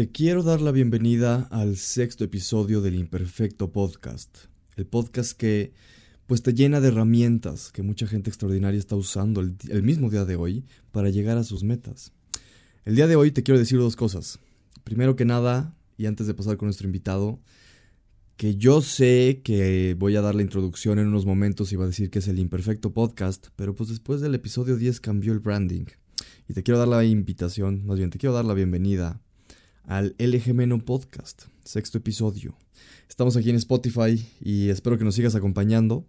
Te quiero dar la bienvenida al sexto episodio del Imperfecto Podcast. El podcast que pues te llena de herramientas que mucha gente extraordinaria está usando el, mismo día de hoy para llegar a sus metas. El día de hoy te quiero decir dos cosas. Primero que nada, y antes de pasar con nuestro invitado, que yo sé que voy a dar la introducción en unos momentos y va a decir que es el Imperfecto Podcast, pero pues después del episodio 10 cambió el branding. Y te quiero dar la invitación, más bien te quiero dar la bienvenida al LG Meno Podcast, sexto episodio. Estamos aquí en Spotify y espero que nos sigas acompañando.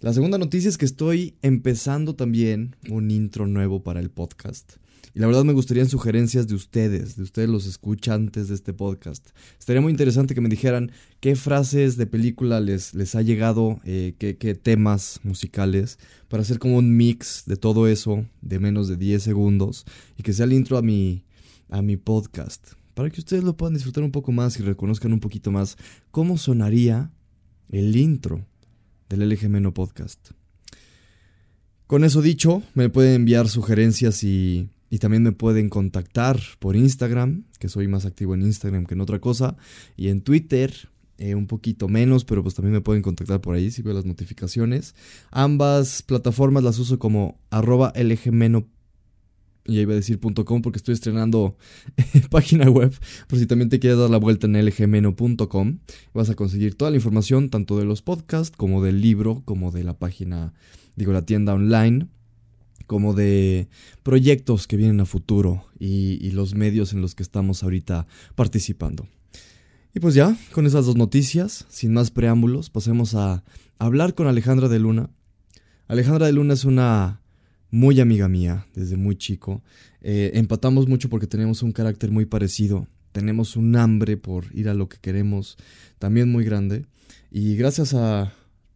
La segunda noticia es que estoy empezando también un intro nuevo para el podcast. Y la verdad me gustarían sugerencias de ustedes, de ustedes los escuchantes de este podcast. Estaría muy interesante que me dijeran qué frases de película les, les ha llegado, eh, qué, qué temas musicales, para hacer como un mix de todo eso de menos de 10 segundos y que sea el intro a mi, a mi podcast para que ustedes lo puedan disfrutar un poco más y reconozcan un poquito más cómo sonaría el intro del LG Meno Podcast. Con eso dicho, me pueden enviar sugerencias y, y, también me pueden contactar por Instagram, que soy más activo en Instagram que en otra cosa, y en Twitter. Eh, un poquito menos, pero pues también me pueden contactar por ahí si veo las notificaciones. Ambas plataformas las uso como arroba lgmeno y iba a decir .com porque estoy estrenando página web, por si también te quieres dar la vuelta en lgmeno.com, vas a conseguir toda la información tanto de los podcasts como del libro, como de la página, digo, la tienda online, como de proyectos que vienen a futuro y, y los medios en los que estamos ahorita participando. Y pues ya, con esas dos noticias, sin más preámbulos, pasemos a hablar con Alejandra de Luna. Alejandra de Luna es una muy amiga mía desde muy chico. Eh, empatamos mucho porque tenemos un carácter muy parecido. Tenemos un hambre por ir a lo que queremos también muy grande. Y gracias a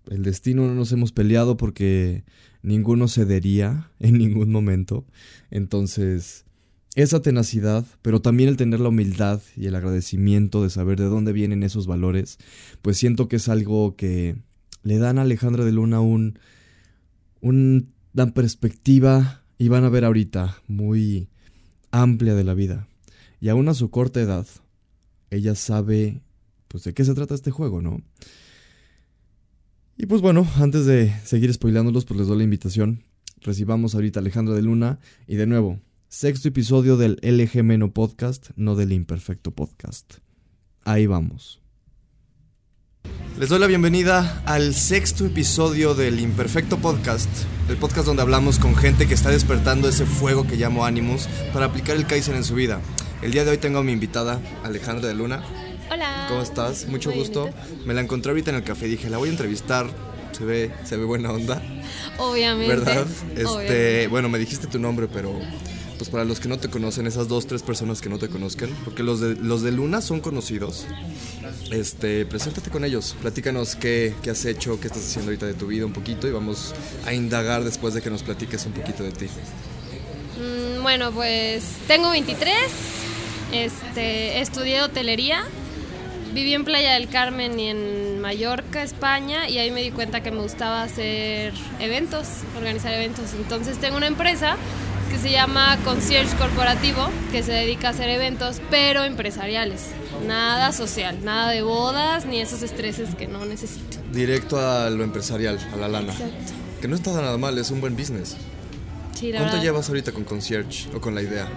el destino no nos hemos peleado porque ninguno cedería en ningún momento. Entonces, esa tenacidad, pero también el tener la humildad y el agradecimiento de saber de dónde vienen esos valores, pues siento que es algo que le dan a Alejandra de Luna un, un dan perspectiva y van a ver ahorita muy amplia de la vida. Y aún a su corta edad, ella sabe pues de qué se trata este juego, ¿no? Y pues bueno, antes de seguir spoilándolos, pues les doy la invitación. Recibamos ahorita a Alejandra de Luna y de nuevo, sexto episodio del LG Meno Podcast, no del Imperfecto Podcast. Ahí vamos. Les doy la bienvenida al sexto episodio del Imperfecto Podcast, el podcast donde hablamos con gente que está despertando ese fuego que llamo Animus para aplicar el Kaizen en su vida. El día de hoy tengo a mi invitada, Alejandra de Luna. Hola. ¿Cómo estás? Mucho Muy gusto. Me la encontré ahorita en el café y dije, la voy a entrevistar. Se ve, se ve buena onda, Obviamente. ¿verdad? Este, Obviamente. bueno, me dijiste tu nombre, pero pues para los que no te conocen, esas dos, tres personas que no te conozcan, porque los de, los de Luna son conocidos. Este, preséntate con ellos, platícanos qué, qué has hecho, qué estás haciendo ahorita de tu vida un poquito y vamos a indagar después de que nos platiques un poquito de ti. Mm, bueno, pues tengo 23. Este, estudié hotelería. Viví en Playa del Carmen y en Mallorca, España, y ahí me di cuenta que me gustaba hacer eventos, organizar eventos. Entonces tengo una empresa que se llama Concierge Corporativo, que se dedica a hacer eventos, pero empresariales. Nada social, nada de bodas, ni esos estreses que no necesito. Directo a lo empresarial, a la lana. Exacto. Que no está nada mal, es un buen business. Sí, ¿Cuánto verdad. llevas ahorita con Concierge o con la idea?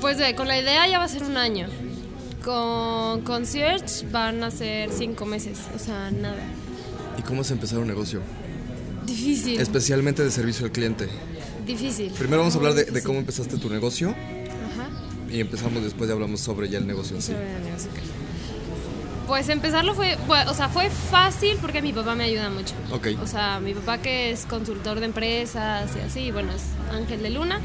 Pues ve, con la idea ya va a ser un año. Con Concierge van a ser cinco meses, o sea, nada. ¿Y cómo es empezar un negocio? Difícil. Especialmente de servicio al cliente. Difícil. Primero vamos a hablar de, cómo empezaste tu negocio Ajá. y empezamos después y hablamos sobre ya el negocio sí. sobre el negocio, ok. Pues empezarlo fue, o sea, fue fácil porque mi papá me ayuda mucho. Ok. O sea, mi papá que es consultor de empresas y así, bueno, es Ángel de Luna,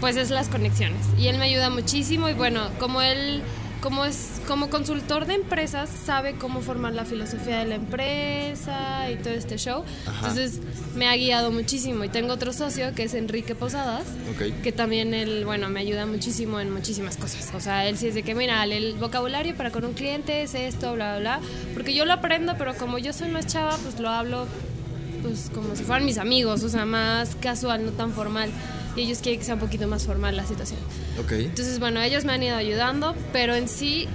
pues es las conexiones. Y él me ayuda muchísimo y bueno, como él, como es, como consultor de empresas, sabe cómo formar la filosofía de la empresa y todo este show. Ajá. Entonces me ha guiado muchísimo. Y tengo otro socio que es Enrique Posadas, Ok. que también él, bueno, me ayuda muchísimo en muchísimas cosas. O sea, él sí es de que, mira, el vocabulario para con un cliente es esto, bla, bla, bla. Porque yo lo aprendo, pero como yo soy más chava, pues lo hablo pues como si fueran mis amigos, o sea, más casual, no tan formal. Y ellos quieren que sea un poquito más formal la situación. Ok. Entonces, bueno, ellos me han ido ayudando, pero en sí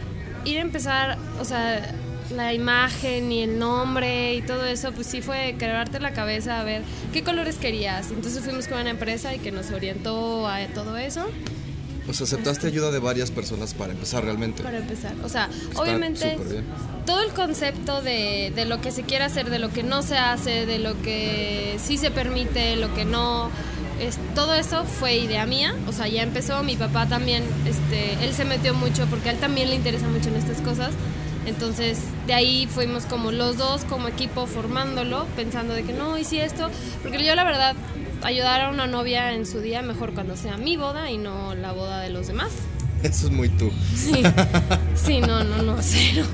ir a empezar, o sea, la imagen y el nombre y todo eso, pues sí fue quebrarte la cabeza a ver qué colores querías. Entonces fuimos con una empresa y que nos orientó a todo eso. Sea, aceptaste ayuda de varias personas para empezar realmente. Para empezar. O sea, obviamente todo el concepto de, de, lo que se quiere hacer, de lo que no se hace, de lo que sí se permite, lo que no, es, todo eso fue idea mía. O sea, ya empezó. Mi papá también, este, él se metió mucho porque a él también le interesa mucho en estas cosas. Entonces, de ahí fuimos como los dos, como equipo, formándolo, pensando de que no, si esto, porque yo la verdad ayudar a una novia en su día mejor cuando sea mi boda y no la boda de los demás. Eso es muy tú. Sí, sí, no, no, no, cero.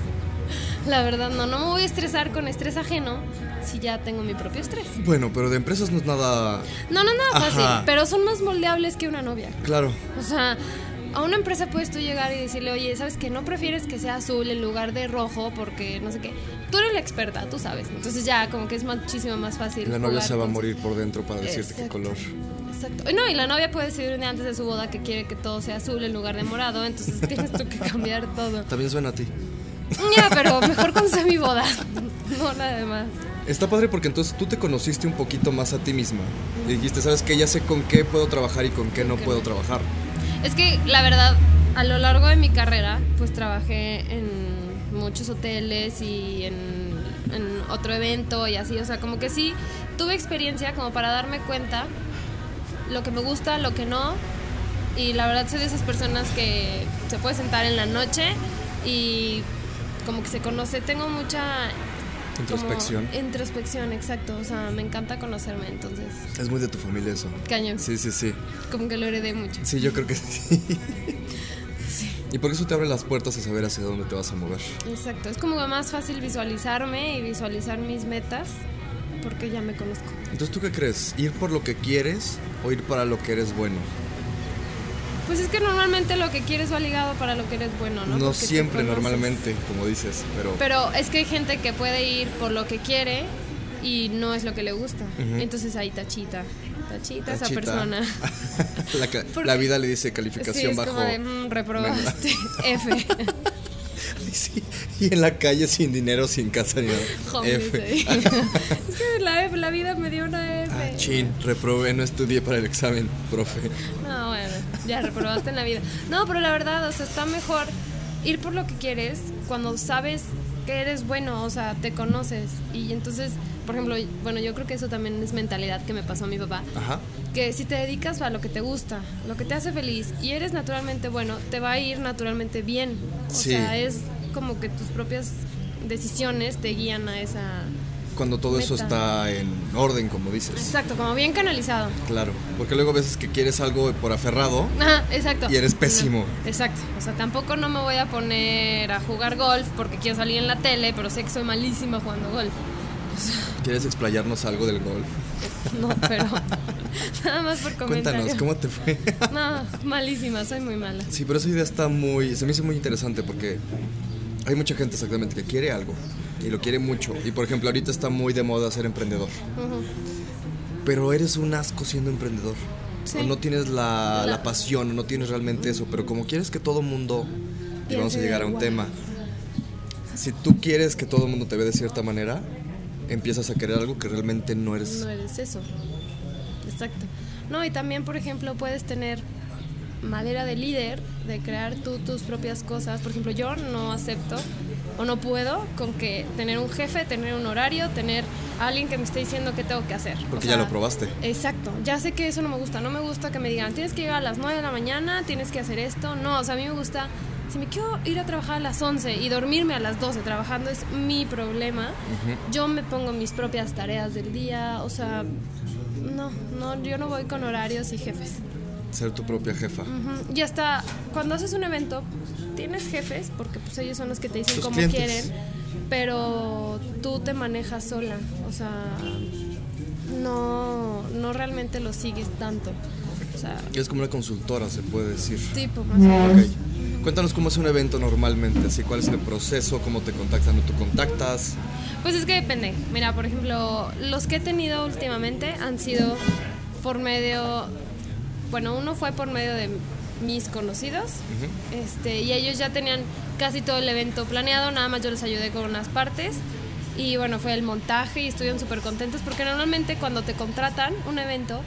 La verdad, no, no me voy a estresar con estrés ajeno si ya tengo mi propio estrés. Bueno, pero de empresas no es nada... No, no, nada fácil, pero son más moldeables que una novia. Claro. O sea, a una empresa puedes tú llegar y decirle, oye, ¿sabes que no prefieres que sea azul en lugar de rojo? Porque no sé qué tú eres la experta, tú sabes. Entonces ya como que es muchísimo más fácil. La novia se va a morir por dentro para decirte qué color. Exacto. No, y la novia puede decidir un día antes de su boda que quiere que todo sea azul en lugar de morado, entonces tienes tú que cambiar todo. También suena a ti. Ya, pero mejor cuando sea mi boda. No, nada más. Está padre porque entonces tú te conociste un poquito más a ti misma. Y dijiste, ¿sabes qué? Ya sé con qué puedo trabajar y con qué no puedo trabajar. Es que la verdad, a lo largo de mi carrera, pues trabajé en muchos hoteles y en, otro evento y así, o sea, como que sí tuve experiencia como para darme cuenta lo que me gusta, lo que no, y la verdad soy de esas personas que se puede sentar en la noche y como que se conoce, tengo mucha Introspección. introspección, exacto. O sea, me encanta conocerme, entonces. Es muy de tu familia eso. Cañón. Sí, sí, sí. Como que lo heredé mucho. Sí, yo creo que sí. Y por eso te abre las puertas a saber hacia dónde te vas a mover. Exacto, es como más fácil visualizarme y visualizar mis metas porque ya me conozco. Entonces, ¿tú qué crees? ¿Ir por lo que quieres o ir para lo que eres bueno? Pues es que normalmente lo que quieres va ligado para lo que eres bueno, ¿no? No siempre, normalmente, como dices, pero... Pero es que hay gente que puede ir por lo que quiere y no es lo que le gusta. Entonces ahí tachita. Tachita, esa persona. la, vida le dice calificación es bajo. Como de, mm, reprobaste. F. Y en la calle sin dinero, sin casa ni nada. F. es que la, la, vida me dio una F. Ah, chin, reprobé, no estudié para el examen, profe. No, ya reprobaste en la vida. No, pero la verdad, o sea, está mejor ir por lo que quieres cuando sabes que eres bueno, o sea, te conoces. Y entonces por ejemplo, bueno, yo creo que eso también es mentalidad que me pasó a mi papá. Ajá. Que si te dedicas a lo que te gusta, lo que te hace feliz y eres naturalmente bueno, te va a ir naturalmente bien. O sea, es como que tus propias decisiones te guían a esa cuando todo eso está en orden, como dices. Exacto, como bien canalizado. Claro, porque luego a veces que quieres algo por aferrado. Ajá, exacto. Y eres pésimo. exacto. O sea, tampoco no me voy a poner a jugar golf porque quiero salir en la tele, pero sé que soy malísima jugando golf. ¿Quieres explayarnos algo del golf? No, pero nada más por comentar. Cuéntanos, ¿cómo te fue? No, malísima, soy muy mala. Sí, pero esa idea está muy, se me hizo muy interesante porque hay mucha gente exactamente que quiere algo y lo quiere mucho. Y por ejemplo, ahorita está muy de moda ser emprendedor. Pero eres un asco siendo emprendedor. O no tienes la, la, pasión, o no tienes realmente eso. Pero como quieres que todo mundo, y vamos a llegar a un tema, si tú quieres que todo el mundo te vea de cierta manera, empiezas a querer algo que realmente no eres. No eres eso. Exacto. No, y también, por ejemplo, puedes tener madera de líder, de crear tú tus propias cosas. Por ejemplo, yo no acepto o no puedo con que tener un jefe, tener un horario, tener alguien que me esté diciendo qué tengo que hacer. Porque ya lo probaste. Exacto. Ya sé que eso no me gusta. No me gusta que me digan, tienes que llegar a las 9 de la mañana, tienes que hacer esto. No, o sea, a mí me gusta si me quiero ir a trabajar a las 11 y dormirme a las 12 trabajando es mi problema, yo me pongo mis propias tareas del día, o sea, no, no, yo no voy con horarios y jefes. Ser tu propia jefa. Y hasta cuando haces un evento, tienes jefes, porque pues ellos son los que te dicen cómo quieren, pero tú te manejas sola, o sea, no, no realmente lo sigues tanto. O sea, es como una consultora, se puede decir. Tipo, más o menos. Cuéntanos cómo es un evento normalmente, así cuál es el proceso, cómo te contactan o tú contactas. Pues es que depende. Mira, por ejemplo, los que he tenido últimamente han sido por medio, bueno, uno fue por medio de mis conocidos. este, y ellos ya tenían casi todo el evento planeado, nada más yo les ayudé con unas partes. Y bueno, fue el montaje y estuvieron súper contentos porque normalmente cuando te contratan un evento,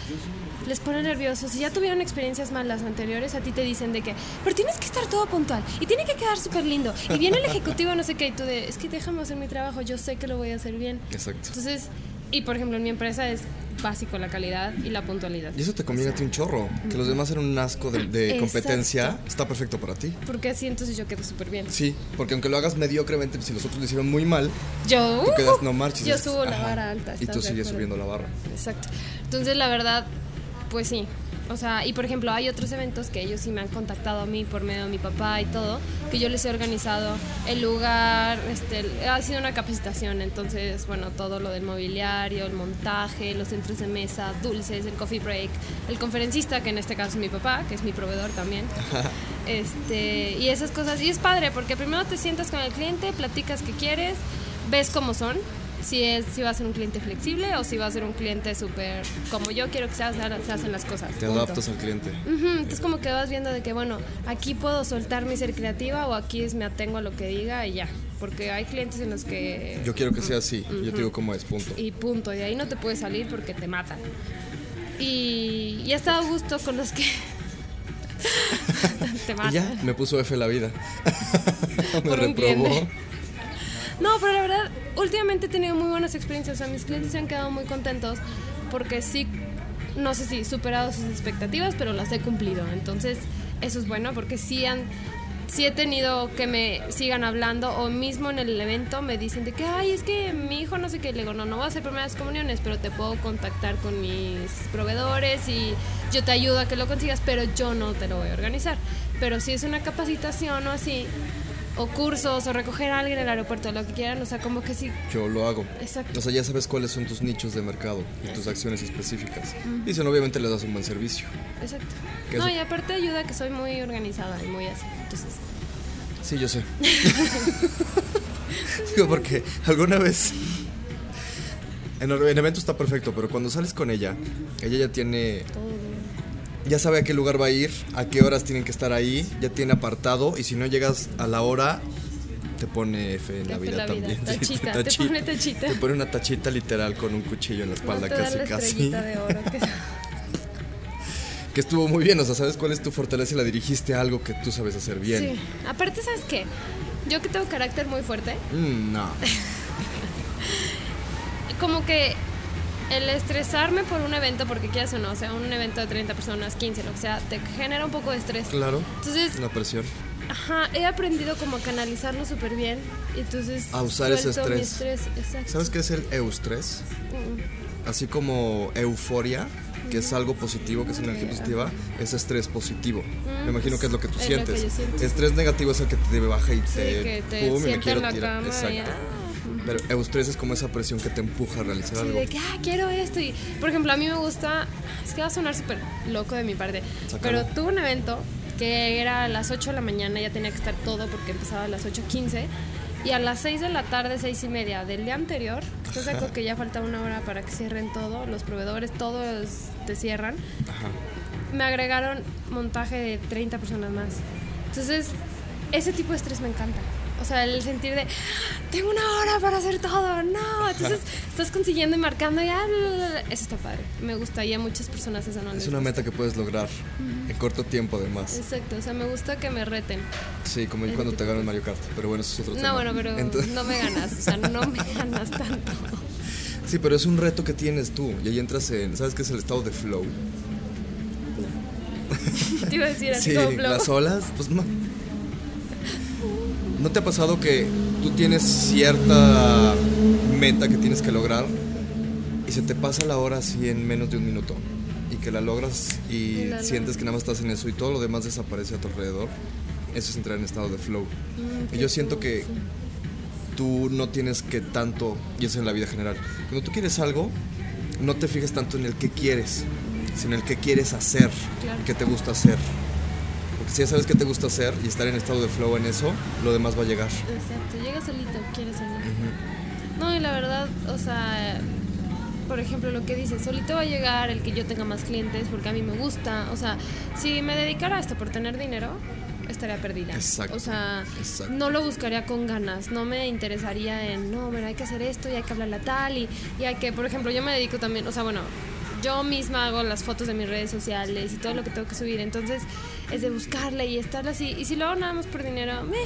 les pone nerviosos. Si ya tuvieron experiencias malas anteriores, a ti te dicen de que, pero tienes que estar todo puntual y tiene que quedar súper lindo. Y viene el ejecutivo, no sé qué, y tú de, es que déjame hacer mi trabajo, yo sé que lo voy a hacer bien. Exacto. Entonces, y por ejemplo, en mi empresa es básico la calidad y la puntualidad. Y eso te conviene a ti un chorro. Que los demás eran un asco de, de competencia, está perfecto para ti. Porque así entonces yo quedo súper bien. Sí, porque aunque lo hagas mediocremente, si los otros lo hicieron muy mal, yo, tú quedas no marches. Yo subo la barra alta. Y tú sigues subiendo la barra. Exacto. Entonces, la verdad, pues sí, o sea, y por ejemplo, hay otros eventos que ellos sí me han contactado a mí por medio de mi papá y todo, que yo les he organizado el lugar, este, ha sido una capacitación, entonces, bueno, todo lo del mobiliario, el montaje, los centros de mesa, dulces, el coffee break, el conferencista, que en este caso es mi papá, que es mi proveedor también. este, y esas cosas, y es padre, porque primero te sientas con el cliente, platicas qué quieres, ves cómo son, si, es, si va a ser un cliente flexible o si va a ser un cliente súper como yo quiero que se, hacen las cosas. Te adaptas al cliente. Entonces como que vas viendo de que, bueno, aquí puedo soltar mi ser creativa o aquí es, me atengo a lo que diga y ya. Porque hay clientes en los que... Yo quiero que sea así, yo te digo cómo es, punto. Y punto, y ahí no te puedes salir porque te matan. Y, y he estado a gusto con los que... te matan. ya, me puso F la vida. me Por reprobó. No, pero la verdad, últimamente he tenido muy buenas experiencias. O sea, mis clientes se han quedado muy contentos porque sí, no sé si superado sus expectativas, pero las he cumplido. Entonces, eso es bueno porque sí han sí he tenido que me sigan hablando o mismo en el evento me dicen de que, ay, es que mi hijo no sé qué, le digo, no, no voy a hacer primeras comuniones, pero te puedo contactar con mis proveedores y yo te ayudo a que lo consigas, pero yo no te lo voy a organizar. Pero si es una capacitación o así, o cursos o recoger a alguien en el aeropuerto, lo que quieran, o sea, como que sí. Yo lo hago. Exacto. O sea, ya sabes cuáles son tus nichos de mercado y tus acciones específicas. Y si obviamente les das un buen servicio. Exacto. No, y aparte ayuda que soy muy organizada y muy así. Entonces. Sí, yo sé. Digo, porque alguna vez. En el evento está perfecto, pero cuando sales con ella, ella ya tiene ya sabe a qué lugar va a ir, a qué horas tienen que estar ahí, ya tiene apartado y si no llegas a la hora te pone F en la vida, también. Tachita, te, pone tachita. Te pone una tachita literal con un cuchillo en la espalda casi casi. De oro, que... que... estuvo muy bien, o sea, sabes cuál es tu fortaleza y la dirigiste a algo que tú sabes hacer bien. Sí, aparte sabes qué, yo que tengo carácter muy fuerte. Mm, no. como que el estresarme por un evento, porque quieras o no, o sea, un evento de 30 personas, 15, lo que sea, te genera un poco de estrés. Claro. Entonces. Una presión. Ajá, he aprendido como a canalizarlo súper bien. Entonces. A usar ese estrés. estrés ¿Sabes qué es el eustrés? Mm. Así como euforia, que es algo positivo, que es energía positiva, es estrés positivo. Mm, me imagino que es lo que tú sientes. Estrés negativo es el que te baja y te, que te pum, y me quiero tirar. Exacto. Pero eustrés es como esa presión que te empuja a realizar algo. de que, ah, quiero esto. Y, por ejemplo, a mí me gusta, es que va a sonar súper loco de mi parte, pero tuve un evento que era a las 8 de la mañana, ya tenía que estar todo porque empezaba a las 8.15. Y a las 6 de la tarde, 6 y media del día anterior, estás de que ya falta una hora para que cierren todo, los proveedores, todos te cierran. Me agregaron montaje de 30 personas más. Entonces, ese tipo de estrés me encanta. O sea, el sentir de, tengo una hora para hacer todo, no. Entonces estás consiguiendo y marcando ya. Eso está padre. Me gusta y a muchas personas eso no Es una meta que puedes lograr en corto tiempo, además. Exacto, o sea, me gusta que me reten. Sí, como cuando te ganas Mario Kart, pero bueno, eso es otro no, tema. No, bueno, pero no me ganas, o sea, no me ganas tanto. Sí, pero es un reto que tienes tú y ahí entras en, ¿sabes qué es el estado de flow? Te iba a decir así sí, como flow. las olas, pues no ¿No te ha pasado que tú tienes cierta meta que tienes que lograr y se te pasa la hora así en menos de un minuto? Y que la logras y sientes que nada más estás en eso y todo lo demás desaparece a tu alrededor. Eso es entrar en estado de flow. Mm, y yo siento que tú no tienes que tanto, y eso en la vida general, cuando tú quieres algo, no te fijes tanto en el que quieres, sino en el que quieres hacer, que te gusta hacer si ya sabes qué te gusta hacer y estar en estado de flow en eso, lo demás va a llegar. Exacto, llega solito, quieres. No, y la verdad, o sea, por ejemplo, lo que dices, solito va a llegar el que yo tenga más clientes porque a mí me gusta. O sea, si me dedicara a esto por tener dinero, estaría perdida. Exacto, O sea, exacto. no lo buscaría con ganas. No me interesaría en, no, mira, hay que hacer esto y hay que hablarle a tal. Y, y hay que, por ejemplo, yo me dedico también, o sea, bueno, yo misma hago las fotos de mis redes sociales y todo lo que tengo que subir. Entonces, es de buscarle y estarle así. Y si lo hago nada más por dinero, me,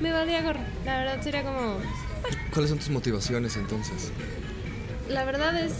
me valdría gorro. La verdad sería como, ¿Cuáles son tus motivaciones entonces? la verdad es,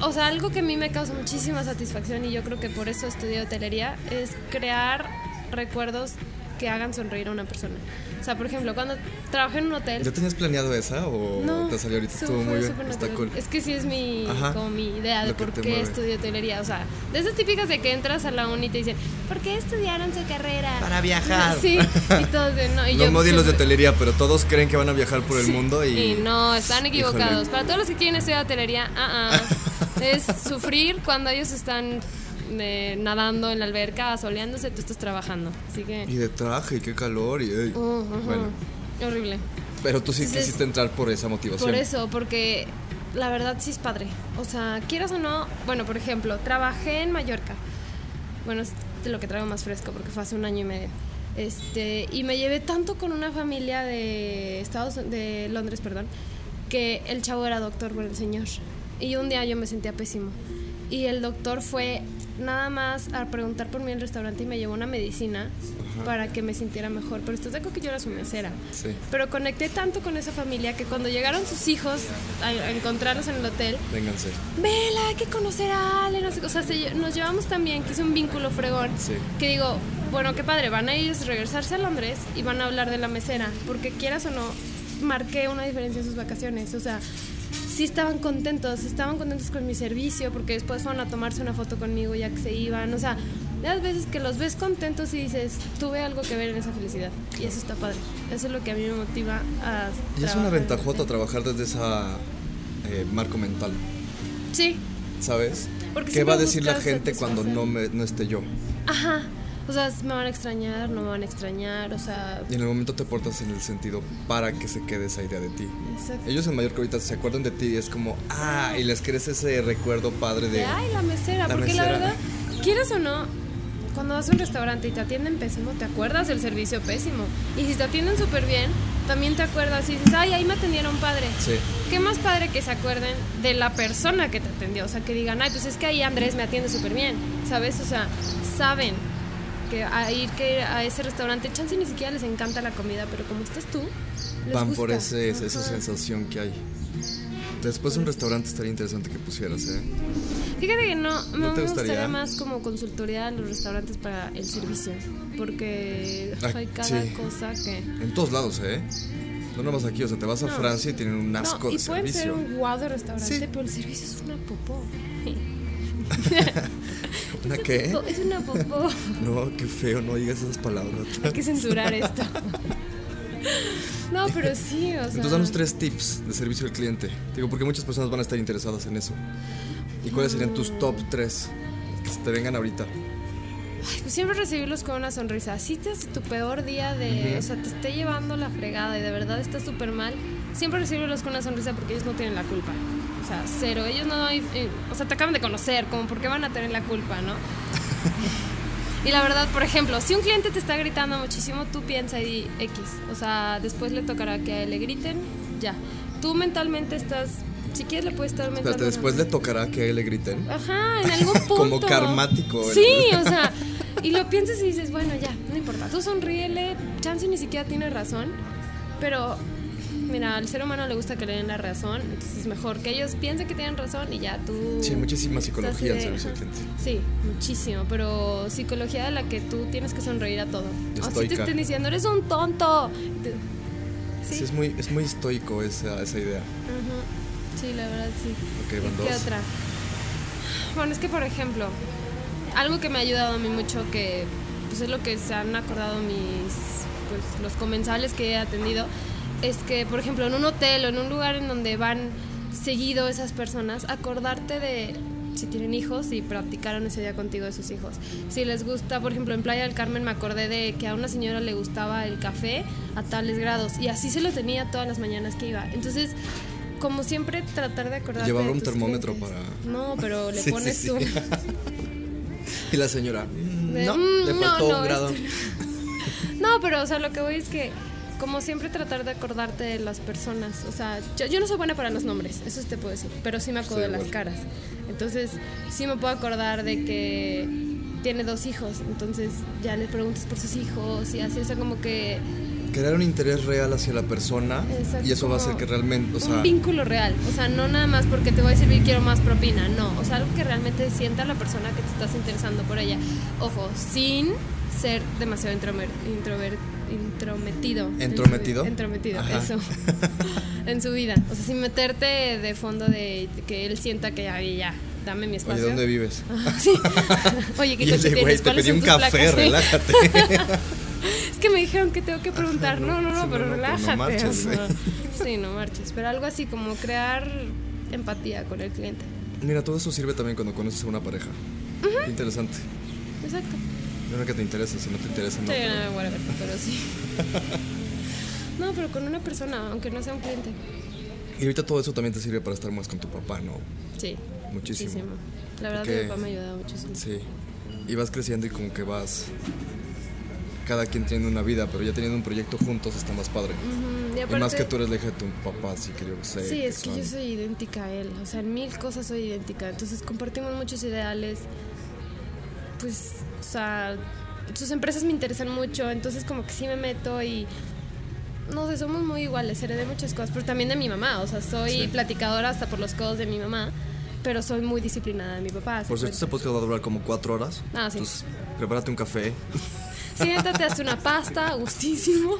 o sea, algo que a mí me causa muchísima satisfacción y yo creo que por eso estudio hotelería es crear recuerdos que hagan sonreír a una persona. O sea, por ejemplo, cuando trabajé en un hotel... ¿Ya tenías planeado esa o no, te salió ahorita? Estuvo muy bien. Está cool. Es que sí es mi, Ajá. como mi idea de por qué mueve. estudio hotelería. O sea, de esas típicas de que entras a la uni y te dicen, ¿por qué estudiaron su carrera? Para viajar. Sí, y todos de no. Y No yo modien los de hotelería, pero todos creen que van a viajar por el Sí. mundo y... Y no, están equivocados. Híjole. Para todos los que quieren estudiar hotelería, ah, ah. es sufrir cuando ellos están eh, nadando en la alberca, soleándose, tú estás trabajando. Así que. Y de traje, y qué calor, y... ey. Uh. Bueno, Horrible. pero tú sí Entonces, quisiste entrar por esa motivación. Por eso, porque la verdad sí es padre. O sea, quieras o no, bueno, por ejemplo, trabajé en Mallorca. Bueno, es de lo que traigo más fresco porque fue hace un año y medio. Este, y me llevé tanto con una familia de Estados de Londres, perdón, que el chavo era doctor con el señor. Y un día yo me sentía pésimo. Y el doctor fue nada más a preguntar por mí el restaurante y me llevó una medicina para que me sintiera mejor. Pero estás de acuerdo que yo era su mesera. Sí, Pero conecté tanto con esa familia que cuando llegaron sus hijos a, a encontrarnos en el hotel, vénganse. Vela, hay que conocer a Ale, no sé, qué". o sea, se- nos llevamos tan bien que es un vínculo fregón. Sí. Que digo, bueno, qué padre, van a ir a regresarse a Londres y van a hablar de la mesera, porque quieras o no, marqué una diferencia en sus vacaciones, o sea, sí estaban contentos, estaban contentos con mi servicio, porque después fueron a tomarse una foto conmigo ya que se iban, o sea, las veces que los ves contentos y dices, tuve algo que ver en esa felicidad, y eso está padre, eso es lo que a mí me motiva a... Y es una ventajota trabajar desde esa eh, marco mental, Sí, ¿sabes? Porque ¿Qué va a decir la gente cuando no, me, no esté yo? Ajá. O sea, me van a extrañar, no me van a extrañar, o sea... Y en el momento te portas en el sentido para que se quede esa idea de ti. Exacto. Ellos en Mallorca ahorita se acuerdan de ti y es como, ah, y les crees ese recuerdo padre de... Ay, la mesera, La porque la mesera. verdad, quieras o no, cuando vas a un restaurante y te atienden pésimo, te acuerdas del servicio pésimo. Y si te atienden súper bien, también te acuerdas y dices, ay, ahí me atendieron padre. Sí. Qué más padre que se acuerden de la persona que te atendió. O sea, que digan, ay, pues es que ahí Andrés me atiende súper bien. ¿Sabes? O sea, saben que a ir que a ese restaurante, chance ni siquiera les encanta la comida, pero como estás tú, les Van gusta. por ese, esa sensación que hay. Después un restaurante estaría interesante que pusieras, ¿eh? Fíjate que no, ¿No no te me gustaría? gustaría más como consultoría a los restaurantes para el servicio, porque Ah, hay cada sí. cosa que... En todos lados, ¿eh? No nomás aquí, o sea, te vas a No. Francia y tienen un asco no, y de pueden ser servicio. un guau de restaurante, Sí. pero el servicio es una popó. ¿Una Es qué? popó, Es una popó. No, qué feo, no digas esas palabras. Hay que censurar esto. No, pero sí, o sea... Entonces danos tres tips de servicio al cliente. Digo, porque muchas personas van a estar interesadas en eso. ¿Y cuáles serían tus top tres que se te vengan ahorita? Ay, pues siempre recibirlos con una sonrisa. Así te hace tu peor día de, o sea, te esté llevando la fregada y de verdad está súper mal. Siempre recibirlos con una sonrisa porque ellos no tienen la culpa. O sea, cero. Ellos no, hay- eh, o sea, te acaban de conocer, como por qué van a tener la culpa, ¿no? y la verdad, por ejemplo, si un cliente te está gritando muchísimo, tú piensa y X. O sea, después le tocará que a él le griten, ya. Tú mentalmente estás, si quieres le puedes estar mentalmente. Después le tocará que a él le griten. Ajá, en algún punto. Como karmático, Sí, o sea, y lo piensas y dices, bueno, ya, no importa. Tú sonríele, chance ni siquiera tiene razón, pero mira, al ser humano le gusta que le den la razón, entonces es mejor que ellos piensen que tienen razón y ya tú. Sí, muchísima psicología servicio al ajá. cliente. Sí, muchísimo, pero psicología de la que tú tienes que sonreír a todo. Así te Estoica. estén diciendo, eres un tonto. Sí, Sí, es muy, es muy estoico esa, esa idea. Sí, la verdad sí. Ok, van ¿Y ¿Qué dos. otra? Bueno, es que por ejemplo, algo que me ha ayudado a mí mucho, que pues es lo que se han acordado mis, pues los comensales que he atendido, es que por ejemplo en un hotel o en un lugar en donde van seguido esas personas, acordarte de si tienen hijos y practicaron ese día contigo de sus hijos. Si les gusta, por ejemplo, en Playa del Carmen me acordé de que a una señora le gustaba el café a tales grados y así se lo tenía todas las mañanas que iba. Entonces, como siempre, tratar de acordarte. Llevaba un termómetro clientes. para- No, pero le Sí, sí, pones sí. tú. Y la señora, "Mm, no, "Mm, le no, faltó no, un grado. esto No, pero o sea, lo que voy es que como siempre tratar de acordarte de las personas, o sea, yo, yo no soy buena para los nombres, eso te puedo decir, pero sí me acuerdo Sí, de las caras. Entonces, sí me puedo acordar de que tiene dos hijos, entonces ya le preguntas por sus hijos y así, o sea, como que Crear un interés real hacia la persona Exacto, y eso va a hacer que realmente, o sea, un vínculo real, o sea, no nada más porque te voy a servir quiero más propina, no, o sea, algo que realmente sienta la persona que te estás interesando por ella. Ojo, sin ser demasiado intromer, introver- intrometido. ¿Entrometido? Entrometido, eso. en su vida. O sea, sin meterte de fondo de que él sienta que ya, ya, dame mi oye, espacio. ¿dónde vives? Sí. Oye, ¿qué coche tienes? te ¿Cuáles pedí un café, placas? Relájate. Es que me dijeron que tengo que preguntar. No, no, no, Sí, pero no, no, pero no relájate. marches, o sea, güey. sí, no marches. Pero algo así como crear empatía con el cliente. Mira, todo eso sirve también cuando conoces a una pareja. Qué interesante. Exacto. No que te interese, si no te interesa, no. Sí, pero- no, whatever, pero sí. No, pero con una persona, aunque no sea un cliente. Y ahorita todo eso también te sirve para estar más con tu papá, ¿no? Sí. Muchísimo. La verdad, Porque- mi papá me ha ayudado muchísimo. Sí. Y vas creciendo y como que vas. Cada quien tiene una vida, pero ya teniendo un proyecto juntos está más padre. Y Y aparte, más que tú eres la hija de tu papá, así que yo sé. Sí, es que yo soy idéntica a él. O sea, en mil cosas soy idéntica. Entonces compartimos muchos ideales. Pues, o sea, sus empresas me interesan mucho. Entonces, como que sí me meto y. No sé, somos muy iguales. Heredé muchas cosas, pero también de mi mamá. O sea, soy Sí. platicadora hasta por los codos de mi mamá. Pero soy muy disciplinada de mi papá. ¿se Por cierto, este podcast va a durar como cuatro horas. Ah, sí. Entonces, prepárate un café. Siéntate, hazte una pasta, gustísimo.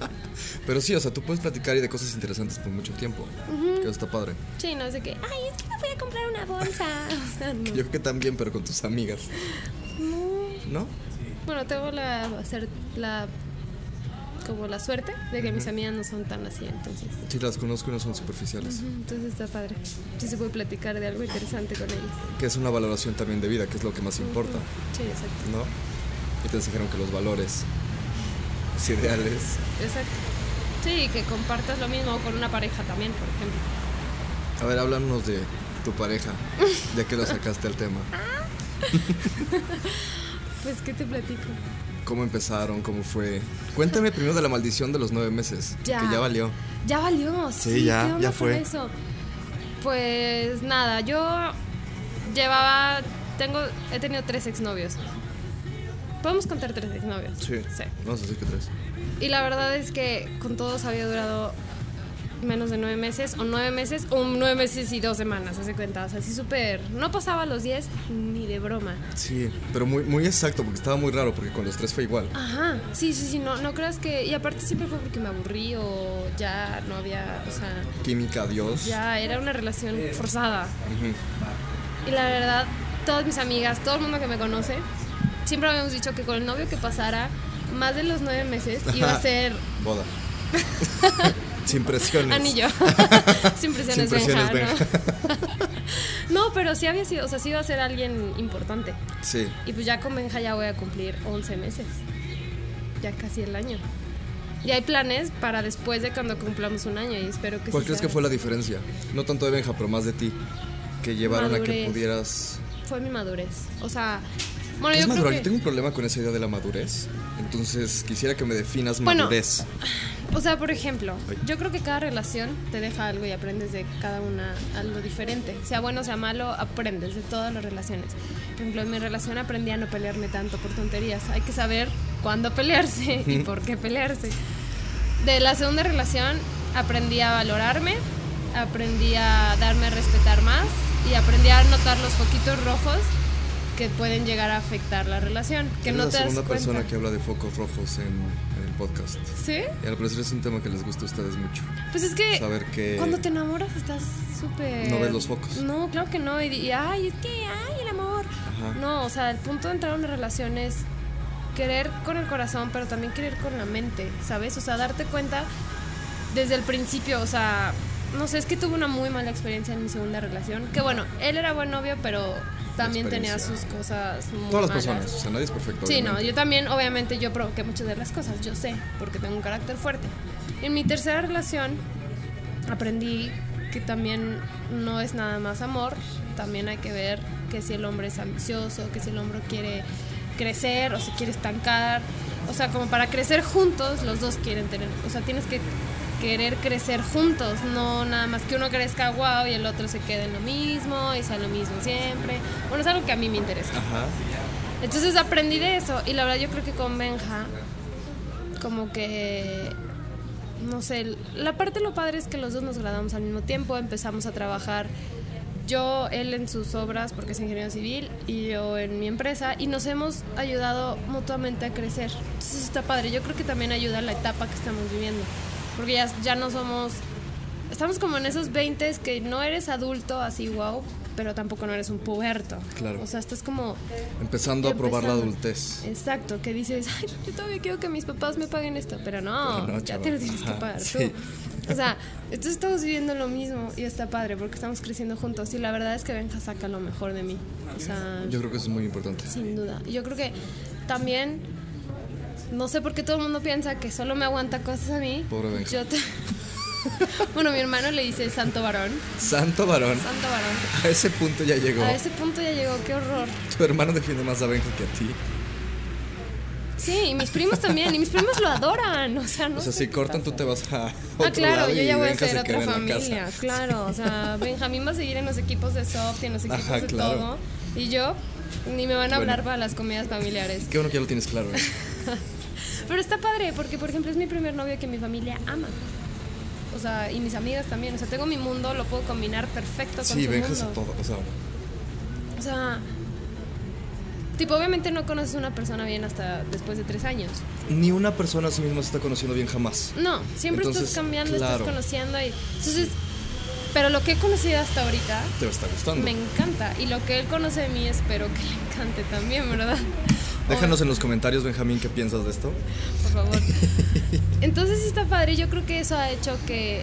Pero sí, o sea, tú puedes platicar y de cosas interesantes por mucho tiempo. Que eso está padre. Sí, no es de que, ay, es que me voy a comprar una bolsa. O sea, no. Yo creo que también, pero con tus amigas. No. ¿No? Bueno, tengo la hacer la como la suerte de que mis amigas no son tan así, entonces. Sí, las conozco y no son superficiales. Entonces está padre. Sí se puede platicar de algo interesante con ellas. Que es una valoración también de vida, que es lo que más importa, Sí, exacto. ¿no? Y te enseñaron que los valores, los ideales. Exacto. Sí, que compartas lo mismo con una pareja también, por ejemplo. A ver, háblanos de tu pareja, ya que lo sacaste al tema. Pues, ¿qué te platico? ¿Cómo empezaron? ¿Cómo fue? Cuéntame primero de la maldición de los nueve meses, Ya. que ya valió. Ya valió, sí, Sí, ya, ¿qué onda ya con fue. eso? Pues nada, yo llevaba, tengo, he tenido tres exnovios. Podemos contar tres exnovios. Sí. Sí. Vamos a decir que tres. Y la verdad es que con todos había durado menos de nueve meses, o nueve meses, o nueve meses y dos semanas, hace cuenta. O sea, así súper. No pasaba los diez ni de broma. Sí, pero muy, muy exacto, porque estaba muy raro, porque con los tres fue igual. Ajá, sí, sí, sí, no, no creas que. Y aparte siempre fue porque me aburrí o ya no había. O sea, Química, Dios. ya era una relación forzada. Ujú. Y la verdad, todas mis amigas, todo el mundo que me conoce, siempre habíamos dicho que con el novio que pasara más de los nueve meses iba a ser Boda. Sin presiones. anillo. Sin presiones, Sin presiones, Benja, ¿no? no, pero sí había sido, o sea, sí iba a ser alguien importante. Sí. Y pues ya con Benja ya voy a cumplir 11 meses. Ya casi el año. Y hay planes para después de cuando cumplamos un año y espero que ¿Cuál sí crees sea- que fue la diferencia? No tanto de Benja, pero más de ti. Que llevaron a que pudieras. Fue mi madurez. O sea, bueno, ¿Qué yo creo que... Yo tengo un problema con esa idea de la madurez. Entonces quisiera que me definas Bueno, madurez. O sea, por ejemplo, yo creo que cada relación te deja algo y aprendes de cada una algo diferente. Sea bueno sea malo, aprendes de todas las relaciones. Por ejemplo, en mi relación aprendí a no pelearme tanto por tonterías. Hay que saber cuándo pelearse y por qué pelearse. De la segunda relación aprendí a valorarme, aprendí a darme a respetar más y aprendí a notar los foquitos rojos que pueden llegar a afectar la relación. Que no la te das segunda cuenta. persona que habla de focos rojos en, en el podcast. ¿Sí? Y al parecer es un tema que les gusta a ustedes mucho. Pues es que Saber que. cuando te enamoras estás súper... No ves los focos. No, claro que no. Y, y, ay, es que, ay, el amor. Ajá. No, o sea, el punto de entrar a una relación es querer con el corazón, pero también querer con la mente, ¿sabes? O sea, darte cuenta desde el principio, o sea, no sé, es que tuve una muy mala experiencia en mi segunda relación. Que bueno, él era buen novio, pero también tenía sus cosas muy Todas las malas. personas, o sea, nadie es perfecto. Sí, no, yo también, obviamente, yo provoqué muchas de las cosas, yo sé, porque tengo un carácter fuerte. En mi tercera relación aprendí que también no es nada más amor, también hay que ver que si el hombre es ambicioso, que si el hombre quiere crecer o se quiere estancar. O sea, como para crecer juntos, los dos quieren tener, o sea, tienes que querer crecer juntos, no nada más que uno crezca wow y el otro se quede en lo mismo y sea lo mismo siempre. Bueno, es algo que a mí me interesa. Ajá. Entonces aprendí de eso y la verdad yo creo que con Benja, como que, no sé, la parte de lo padre es que los dos nos graduamos al mismo tiempo, empezamos a trabajar yo, él en sus obras, porque es ingeniero civil, y yo en mi empresa, y nos hemos ayudado mutuamente a crecer. Entonces está padre, yo creo que también ayuda a la etapa que estamos viviendo, porque ya, ya no somos, estamos como en esos 20 que no eres adulto así, wow, pero tampoco no eres un puberto. Claro. O sea, estás como... Empezando a probar la Empezando. adultez. Exacto, que dices, ay, yo todavía quiero que mis papás me paguen esto, pero no, Pero no, ya te lo tienes que Ajá, pagar sí. tú. O sea, entonces estamos viviendo lo mismo y está padre porque estamos creciendo juntos y la verdad es que Benja saca lo mejor de mí. O sea, Yo creo que eso es muy importante. sin duda. Yo creo que también, no sé por qué todo el mundo piensa que solo me aguanta cosas a mí. Pobre Benja. Yo te... bueno, mi hermano le dice santo varón. Santo varón. Santo varón. A ese punto ya llegó. A ese punto ya llegó, qué horror. Tu hermano defiende más a Benja que a ti. Sí, y mis primos también, y mis primos lo adoran. O sea, no o sea, si cortan, pasa. tú te vas a otro Ah, claro, lado yo ya voy a ser otra familia, claro. O sea, Benjamín va a seguir en los equipos de soft y en los equipos Ajá, de claro. todo. Y yo ni me van a hablar para las comidas familiares. Qué bueno que ya lo tienes claro. ¿eh? Pero está padre, porque por ejemplo es mi primer novio que mi familia ama. O sea, y mis amigas también. O sea, tengo mi mundo, lo puedo combinar perfecto con Sí, su mundo. todo. O sea, O sea, tipo, obviamente no conoces a una persona bien hasta después de tres años. ni una persona a sí misma se está conociendo bien jamás. No, siempre Entonces, estás cambiando, claro. estás conociendo y entonces pero lo que he conocido hasta ahorita Te estar gustando. me encanta y lo que él conoce de mí espero que le encante también, ¿verdad? Déjanos en los comentarios, Benjamín, qué piensas de esto. Por favor. Entonces sí está padre, yo creo que eso ha hecho que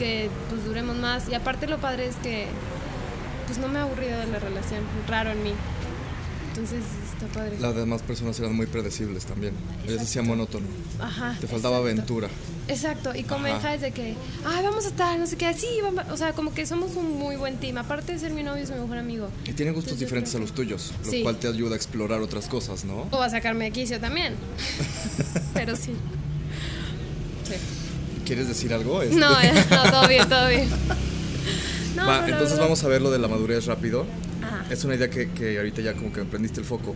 que pues duremos más y aparte lo padre es que pues no me he aburrido de la relación, raro en mí. Entonces está padre. Las demás personas eran muy predecibles también. Es decía Exacto. monótono. Ajá. Te faltaba exacto. aventura. Exacto, y. Benja es de que, ay, vamos a estar, no sé qué, así, o sea, como que somos un muy buen team. Aparte de ser mi novio, es mi mejor amigo. Y tienen gustos Entonces, diferentes a los tuyos, lo Sí. cual te ayuda a explorar otras cosas, ¿no? O a sacarme de quicio también. Pero sí. Sí. ¿Quieres decir algo? Este- No, no, todo bien, todo bien. No, Va, entonces vamos a ver lo de la madurez rápido. Es una idea que, que ahorita ya como que emprendiste el foco.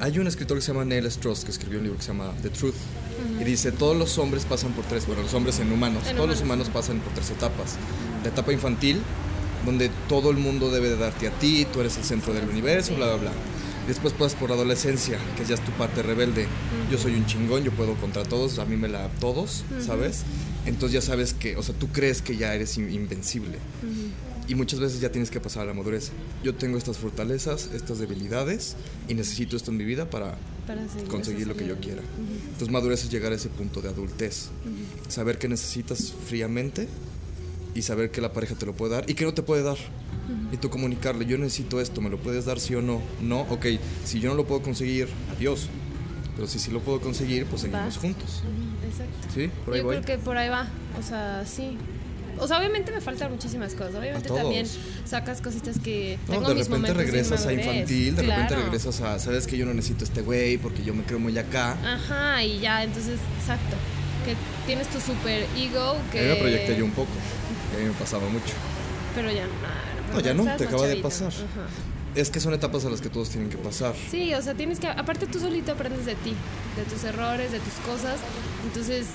Hay un escritor que se llama Neil Strauss que escribió un libro que se llama The Truth. Y dice, todos los hombres pasan por tres, bueno, los hombres en humanos, En todos los humanos. pasan por tres etapas. La etapa infantil, donde todo el mundo debe de darte a ti, tú eres el centro del universo, bla, bla, bla. Después pasas por adolescencia, que ya es tu parte rebelde. Yo soy un chingón, yo puedo contra todos, a mí me la todos, ¿sabes? Entonces ya sabes que, o sea, tú crees que ya eres in- invencible. Y muchas veces ya tienes que pasar a la madurez. Yo tengo estas fortalezas, estas debilidades y necesito esto en mi vida para Para seguir conseguir lo que yo quiera. Entonces madurez es llegar a ese punto de adultez. Saber que necesitas fríamente y saber que la pareja te lo puede dar y que no te puede dar. Y tú comunicarle, yo necesito esto, ¿me lo puedes dar sí o no? No, ok, si yo no lo puedo conseguir, adiós. Pero si sí lo puedo conseguir, pues seguimos Va. juntos. Exacto. ¿Sí? Por ahí Yo voy. creo que por ahí va. O sea, sí. O sea, obviamente me faltan muchísimas cosas. Obviamente también sacas cositas que No, tengo de mis repente regresas a infantil, de repente regresas a, sabes que yo no necesito este güey porque yo me creo muy acá. Ajá, y ya, entonces, exacto. Que tienes tu super ego que... A mí me proyecté yo un poco, que a mí me pasaba mucho. Pero ya no. No, ya no, te acaba de pasar. Ajá. Es que son etapas a las que todos tienen que pasar. Sí, o sea, tienes que... Aparte tú solito aprendes de ti, de tus errores, de tus cosas. Entonces,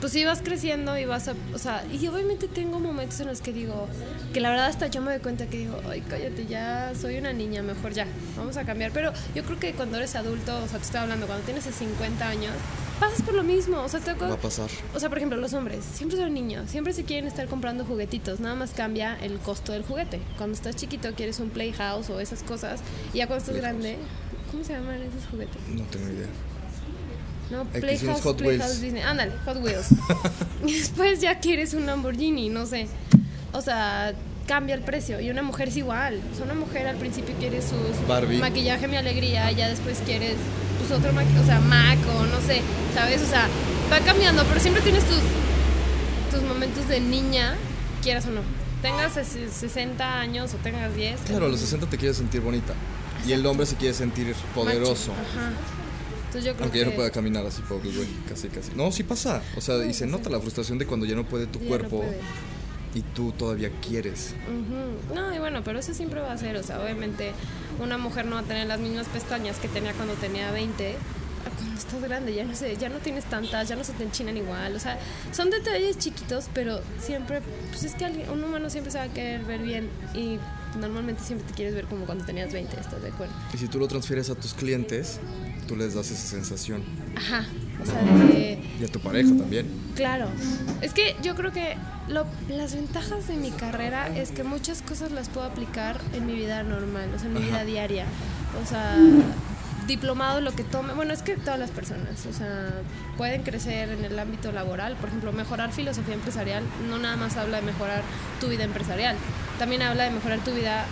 pues sí vas creciendo y vas a... O sea, y obviamente tengo momentos en los que digo... Que la verdad hasta yo me doy cuenta que digo, ay, cállate, ya soy una niña, mejor ya, vamos a cambiar. Pero yo creo que cuando eres adulto, o sea, te estoy hablando, cuando tienes 50 años, pasas por lo mismo. O sea, te Va a pasar. O sea, por ejemplo, los hombres siempre son niños, siempre se quieren estar comprando juguetitos, nada más cambia el costo del juguete. Cuando estás chiquito quieres un playhouse o esas cosas, y ya cuando estás Playhouse. grande, ¿cómo se llaman esos juguetes? No tengo idea. No, Playhouse, Hot Playhouse. Disney. Ándale, Hot Wheels. y después ya quieres un Lamborghini, no sé. O sea, cambia el precio. Y una mujer es igual. O sea, una mujer al principio quiere sus Barbie. maquillaje, mi alegría, ya después quieres pues otro maquillaje, o sea, Mac o no sé, ¿sabes? O sea, va cambiando, pero siempre tienes tus, tus momentos de niña, quieras o no. tengas 60 años o tengas 10. Claro, a los 60 te quieres sentir bonita. Y el hombre se quiere sentir poderoso. Ajá. Entonces yo creo Aunque ya no pueda caminar así, pobre güey, casi, casi. No, sí pasa. O sea, y se nota la frustración de cuando ya no puede tu cuerpo y tú todavía quieres. No, y bueno, pero eso siempre va a ser. O sea, obviamente una mujer no va a tener las mismas pestañas que tenía cuando tenía 20 cuando estás grande, ya no sé, ya no tienes tantas, ya no se te enchinan igual, o sea, son detalles chiquitos, pero siempre, pues es que un humano siempre se va a querer ver bien y normalmente siempre te quieres ver como cuando tenías 20, ¿estás de acuerdo? Y si tú lo transfieres a tus clientes, tú les das esa sensación. Ajá, o sea, de... Y a tu pareja también. Claro, es que yo creo que las ventajas de mi carrera es que muchas cosas las puedo aplicar en mi vida normal, o sea, en mi vida diaria. O sea, diplomado lo que tome, bueno, es que todas las personas, o sea, pueden crecer en el ámbito laboral, por ejemplo, mejorar filosofía empresarial no nada más habla de mejorar tu vida empresarial, también habla de mejorar tu vida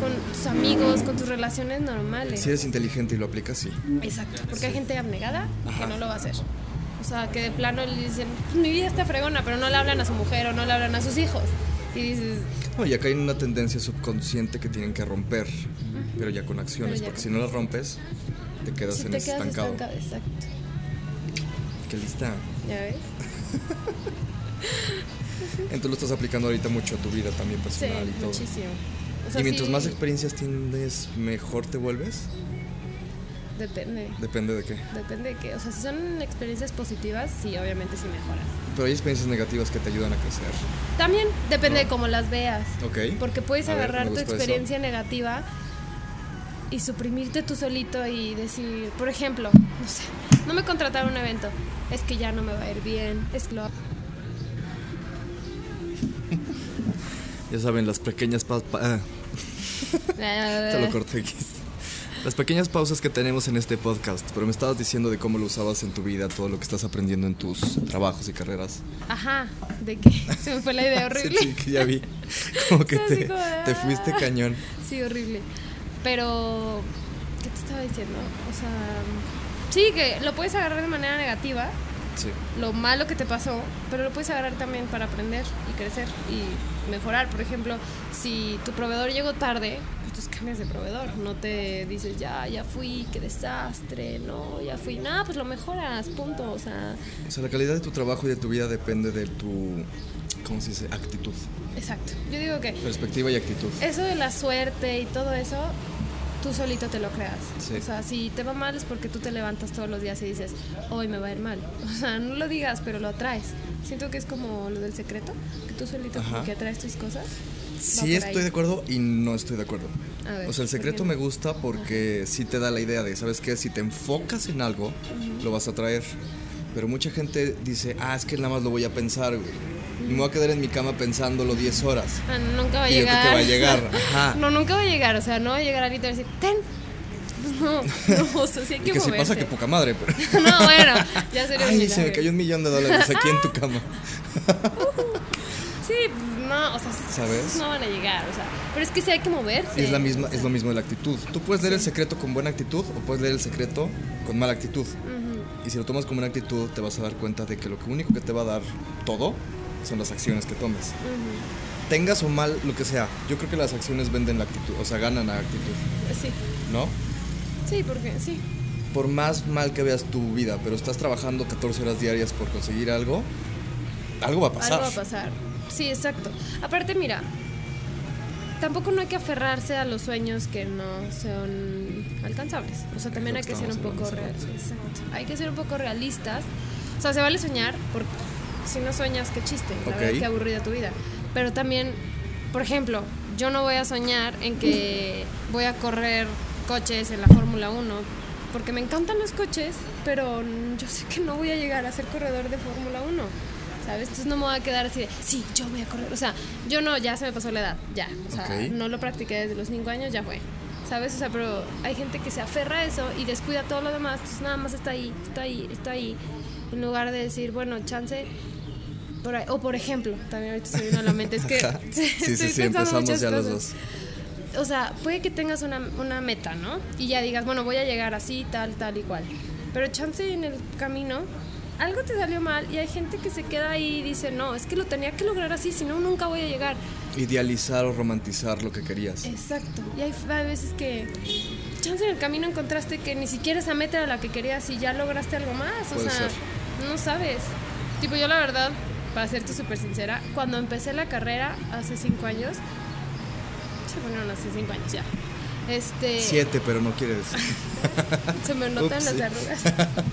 con tus amigos, con tus relaciones normales. Si eres inteligente y lo aplicas, sí. Exacto, porque hay gente abnegada que no lo va a hacer. O sea, que de plano le dicen, pues, mi vida está fregona, pero no le hablan a su mujer o no le hablan a sus hijos. Y dices... No, y acá hay una tendencia subconsciente que tienen que romper, pero ya con acciones, porque si no las rompes, te quedas en ese estancado. Exacto. Qué lista. ¿Ya ves? Entonces lo estás aplicando ahorita mucho a tu vida también personal y todo. Muchísimo. y mientras más experiencias tienes, mejor te vuelves. Depende. ¿Depende de qué? Depende de qué. O sea, si son experiencias positivas, sí, obviamente sí mejoras. Pero hay experiencias negativas que te ayudan a crecer. También depende de cómo las veas. Ok. Porque puedes agarrar tu experiencia negativa y suprimirte tú solito y decir, por ejemplo, no sé, no me contrataron un evento, es que ya no me va a ir bien, es lo... ya saben, las pequeñas pausas... Ah. Te lo corté. Las pequeñas pausas que tenemos en este podcast, pero me estabas diciendo de cómo lo usabas en tu vida, todo lo que estás aprendiendo en tus trabajos y carreras. Ajá, de que se me fue la idea horrible. sí, que ya vi. Como que te, te fuiste cañón. Sí, horrible. Pero, ¿qué te estaba diciendo? O sea, sí, que lo puedes agarrar de manera negativa. Sí. Lo malo que te pasó, pero lo puedes agarrar también para aprender y crecer y mejorar. Por ejemplo, si tu proveedor llegó tarde, pues tú cambias de proveedor. No te dices, ya, ya fui, qué desastre, no, ya fui. Nada, pues lo mejoras, punto. O sea, o sea, la calidad de tu trabajo y de tu vida depende de tu, ¿cómo se dice? Actitud. Exacto. Yo digo que... Perspectiva y actitud. Eso de la suerte y todo eso, tú solito te lo creas. O sea, si te va mal es porque tú te levantas todos los días y dices, hoy me va a ir mal. O sea, no lo digas, pero lo atraes. Siento que es como lo del secreto, que tú solito que atraes tus cosas. Sí estoy de acuerdo y no estoy de acuerdo. o sea, el secreto me gusta porque sí te da la idea de, ¿sabes qué? Si te enfocas en algo, lo vas a traer. Pero mucha gente dice, ah, es que nada más lo voy a pensar, güey me voy a quedar en mi cama pensándolo 10 horas. Ah, nunca va a llegar. Yo que va a llegar. Ajá. No, nunca va a llegar. O sea, no va a llegar ahorita y decir, ten. No, no, o sea, sí hay que, que si pasa que poca madre, pero. no, bueno, ya sería Ay, se me cayó un millón de dólares aquí en tu cama. sí, no, o sea, ¿sabes? No van a llegar, o sea, pero es que sí hay que moverse. Es la misma, es lo mismo de la actitud. Tú puedes leer el secreto con buena actitud o puedes leer el secreto con mala actitud. Y si lo tomas con buena actitud, te vas a dar cuenta de que lo único que te va a dar todo son las acciones que tomes. Tengas o mal lo que sea, yo creo que las acciones venden la actitud, o sea, ganan la actitud. Sí. ¿No? Sí, porque sí. Por más mal que veas tu vida, pero estás trabajando 14 horas diarias por conseguir algo, algo va a pasar. Algo va a pasar. Sí, exacto. Aparte, mira, tampoco no hay que aferrarse a los sueños que no son alcanzables. O sea, también hay que ser un poco realistas. Hay que ser un poco realistas. O sea, se vale soñar porque si no sueñas, qué chiste, la verdad, qué aburrida tu vida. Pero también, por ejemplo, yo no voy a soñar en que voy a correr coches en la Fórmula 1, porque me encantan los coches, pero yo sé que no voy a llegar a ser corredor de Fórmula 1. ¿Sabes? Entonces no me voy a quedar así de, sí, yo voy a correr. O sea, yo no, ya se me pasó la edad, ya. O sea, no lo practiqué desde los 5 años, ya fue. ¿Sabes? O sea, pero hay gente que se aferra a eso y descuida todo lo demás, entonces nada más está ahí, está ahí, está ahí. En lugar de decir, bueno, chance, o por ejemplo, también ahorita se viene a la mente, es que sí, sí, sí, empezamos ya los dos. O sea, puede que tengas una, una meta, ¿no? Y ya digas, bueno, voy a llegar así, tal, tal y cual. Pero chance en el camino algo te salió mal y hay gente que se queda ahí y dice, no, es que lo tenía que lograr así, si no, nunca voy a llegar. Idealizar o romantizar lo que querías. Exacto. Y hay, hay veces que, chance en el camino encontraste que ni siquiera esa meta era la que querías y ya lograste algo más. O sea, ser. No sabes. Tipo, yo la verdad, para serte súper sincera, cuando empecé la carrera hace cinco años, se ponieron hace cinco años ya. Este, Siete, pero no quiere decir. se me notan las arrugas.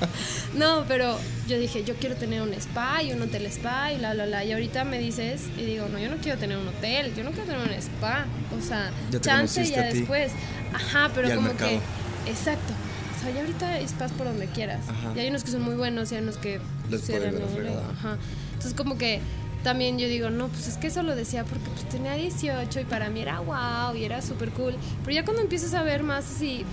no, pero yo dije, yo quiero tener un spa y un hotel spa y la, la, la. Y ahorita me dices, y digo, no, yo no quiero tener un hotel, yo no quiero tener un spa. O sea, Ya chance ya después. Ajá, pero como mercado. que. Exacto. O sea, ya ahorita hay spas por donde quieras. Ajá. Y hay unos que son muy buenos y hay unos que Les se puede dan ir de la. Ajá. Entonces, como que también yo digo, no, pues es que eso lo decía porque pues tenía 18 y para mí era wow y era súper cool. Pero ya cuando empiezas a ver más así,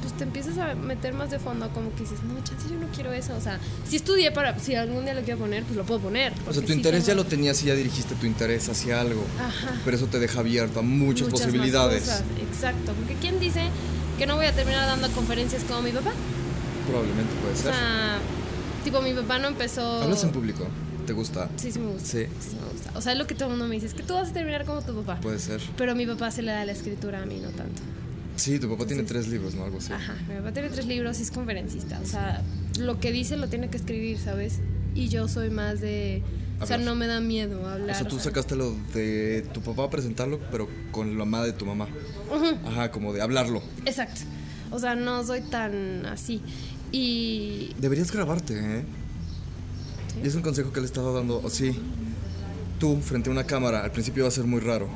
pues te empiezas a meter más de fondo, como que dices, no, chance, yo no quiero eso. O sea, si estudié para, si algún día lo quiero poner, pues lo puedo poner. O sea, tu sí interés ya tengo- lo tenías y ya dirigiste tu interés hacia algo. Ajá. Pero eso te deja abierto a muchas, Muchas más posibilidades. cosas, Exacto, porque ¿quién dice que no voy a terminar dando conferencias como mi papá? Probablemente puede O ser. sea, tipo mi papá no empezó... ¿Hablas en público? ¿Te gusta? Sí, sí me gusta. Sí. Sí, sí me gusta. O sea, es lo que todo el mundo me dice, es que tú vas a terminar como tu papá. Puede ser. Pero mi papá se le da la escritura, a mí no tanto. Sí, tu papá tiene tres libros, ¿no? Algo así. Ajá, mi papá tiene tres libros y es conferencista. O sea, lo que dice lo tiene que escribir, ¿sabes? Y yo soy más de... O sea, no me da miedo hablar. O sea, tú sacaste lo de tu papá a presentarlo, pero con la mamá de tu mamá. Ujú, Ajá, como de hablarlo. Exacto. O sea, no soy tan así. Y... Deberías grabarte, ¿eh? ¿Sí? Y es un consejo que le he estado dando. O sí, tú frente a una cámara, al principio va a ser muy raro.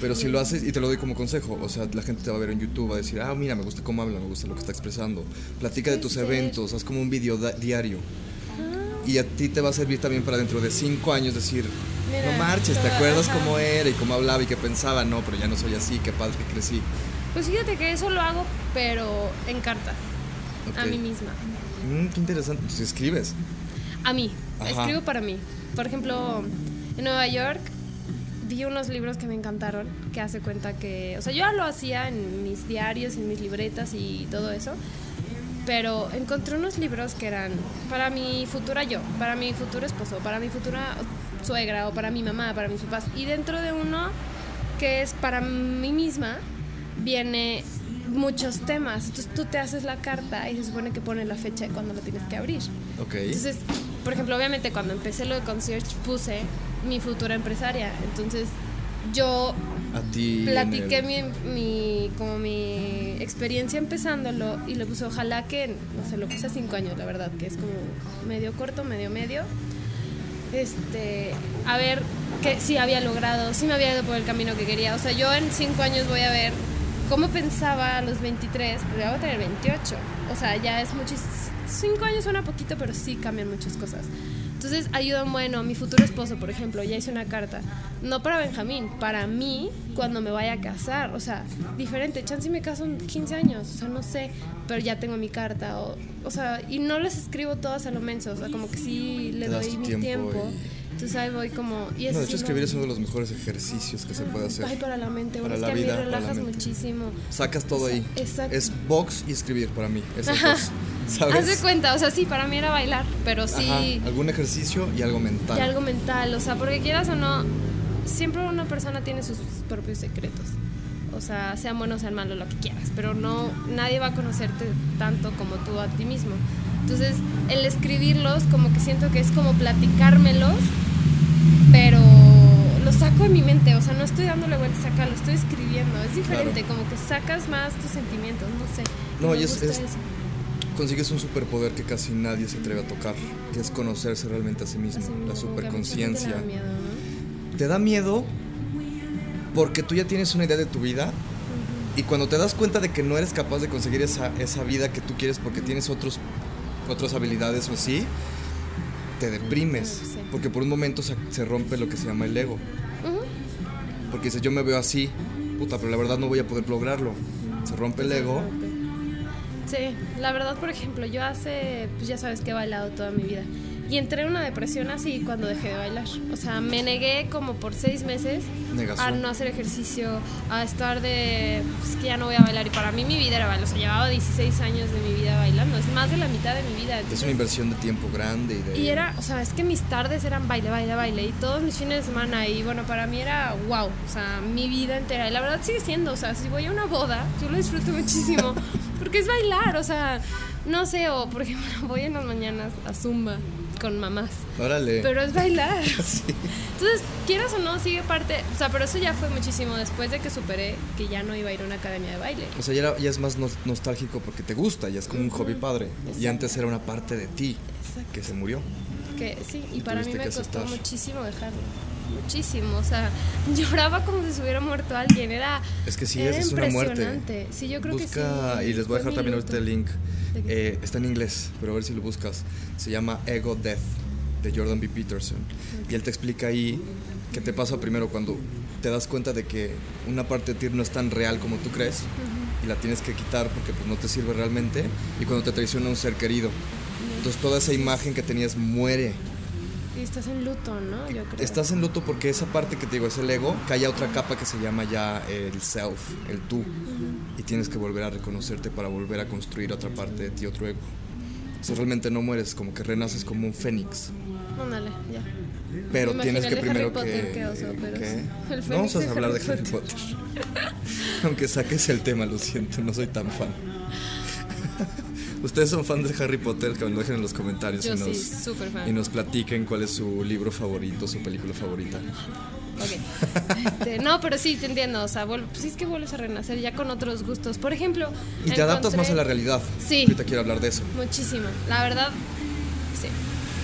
Pero si lo haces, y te lo doy como consejo, o sea, la gente te va a ver en YouTube, va a decir, ah, mira, me gusta cómo habla, me gusta lo que está expresando. Platica de tus eventos, haz como un video diario. Y a ti te va a servir también para dentro de cinco años decir, Mira, no marches, ¿te acuerdas ajá. cómo era y cómo hablaba y qué pensaba? No, pero ya no soy así, qué padre que crecí. Pues fíjate que eso lo hago, pero en cartas. A Ok. mí misma. Mm, qué interesante, pues escribes. A mí. Ajá. Escribo para mí. Por ejemplo, en Nueva York vi unos libros que me encantaron, que hace cuenta que, o sea, yo ya lo hacía en mis diarios, en mis libretas y todo eso, pero encontré unos libros que eran para mi futura yo, para mi futuro esposo, para mi futura suegra o para mi mamá, para mis papás. Y dentro de uno que es para mí misma, viene muchos temas. Entonces tú te haces la carta y se supone que pone la fecha de cuando lo tienes que abrir. Ok. Entonces, por ejemplo, obviamente cuando empecé lo de concierge puse mi futura empresaria. Entonces, yo a ti. platiqué el- mi, mi- como mi experiencia empezándolo y le puse ojalá que, no sé, lo puse a cinco años, la verdad, que es como medio corto, medio medio. Este, a ver que si había logrado, si me había ido por el camino que quería. O sea, yo en cinco años voy a ver cómo pensaba a los 23, pero ya voy a tener 28. O sea, ya es muchísimo. Cinco años suena poquito, pero sí cambian muchas cosas. Entonces ayudan, bueno, mi futuro esposo, por ejemplo, ya hice una carta. No para Benjamín, para mí cuando me vaya a casar. O sea, diferente. Chance me caso en 15 años, o sea, no sé, pero ya tengo mi carta. O, o sea, y no les escribo todas a lo menso, o sea, como que sí le doy mi tiempo tiempo. y- Entonces ahí voy como... Y eso No, de hecho, escribir es uno de los mejores ejercicios que se puede hacer. Ay, para la mente, bueno, Para es la que a mí vida, para la relajas muchísimo. Sacas todo ahí. Exacto. Es box y escribir para mí. Ajá. dos. ¿Sabes? Haz de cuenta, o sea, sí, para mí era bailar, pero sí... Ajá, algún ejercicio y algo mental. Y algo mental, o sea, porque quieras o no, siempre una persona tiene sus propios secretos. O sea, sean buenos, sean malos, lo que quieras, pero no, nadie va a conocerte tanto como tú a ti mismo. Entonces, el escribirlos, como que siento que es como platicármelos, pero lo saco de mi mente, o sea, no estoy dándole vueltas acá, lo estoy escribiendo. Es diferente, como que sacas más tus sentimientos, no sé. No, y es-. Consigues un superpoder que casi nadie se atreve a tocar, que es conocerse realmente a sí mismo, Así la superconciencia. da miedo, ¿no? Te da miedo porque tú ya tienes una idea de tu vida y cuando te das cuenta de que no eres capaz de conseguir esa, esa vida que tú quieres porque tienes otros, otras habilidades o así, te deprimes. Sí. Porque por un momento se, se rompe lo que se llama el ego. Porque dices, yo me veo así, puta, pero la verdad no voy a poder lograrlo. Se rompe el ego. Sí, la verdad, por ejemplo, yo hace, pues ya sabes que he bailado toda mi vida. Y entré en una depresión así cuando dejé de bailar. O sea, me negué como por seis meses a no hacer ejercicio, a estar de, pues que ya no voy a bailar. Y para mí mi vida era bailar. O sea, llevaba 16 años de mi vida bailando. Es más de la mitad de mi vida. es una inversión de tiempo grande. Y, de... y era, o sea, es que mis tardes eran baile, baile, baile. Y todos mis fines de semana. Y bueno, para mí era wow. O sea, mi vida entera. Y la verdad sigue siendo. O sea, si voy a una boda, yo lo disfruto muchísimo. Porque es bailar. O sea, no sé. O por ejemplo, voy en las mañanas a Zumba con mamás. Órale. Pero es bailar. Entonces, quieras o no, sigue parte. O sea, pero eso ya fue muchísimo después de que superé que ya no iba a ir a una academia de baile. O sea, ya, ya es más nostálgico porque te gusta, ya es como un hobby padre. Y antes era una parte de ti que se murió. Que sí, y, para mí me costó muchísimo dejarlo muchísimo. O sea, lloraba como si se hubiera muerto alguien. Era. Es que sí, es, una muerte. Sí, yo creo Busca, que sí. Y les voy a dejar también ahorita el link. Eh, está en inglés, pero a ver si lo buscas. Se llama Ego Death de Jordan B. Peterson. Y él te explica ahí qué te pasa primero cuando te das cuenta de que una parte de ti no es tan real como tú crees y la tienes que quitar porque pues no te sirve realmente y cuando te traiciona un ser querido. Entonces toda esa imagen que tenías muere y estás en luto, ¿no? Yo creo. Estás en luto porque esa parte que te digo es el ego, que haya otra capa que se llama ya el self, el tú. Y tienes que volver a reconocerte para volver a construir otra parte de ti, otro ego. O realmente no mueres, como que renaces como un fénix. Ándale, ya. Pero tienes que primero que. no vamos a hablar de Harry Potter. Aunque saques el tema, lo siento, no soy tan fan. ¿Ustedes son fans de Harry Potter? Que me lo dejen en los comentarios. Yo y nos, sí, súper fan. Y nos platiquen cuál es su libro favorito, su película favorita. Ok. Este, no, pero sí, te entiendo. O sea, pues sí es que vuelves a renacer ya con otros gustos. Por ejemplo. Y te adaptas más a la realidad. Sí. Ahorita quiero hablar de eso. Muchísimo. La verdad, sí.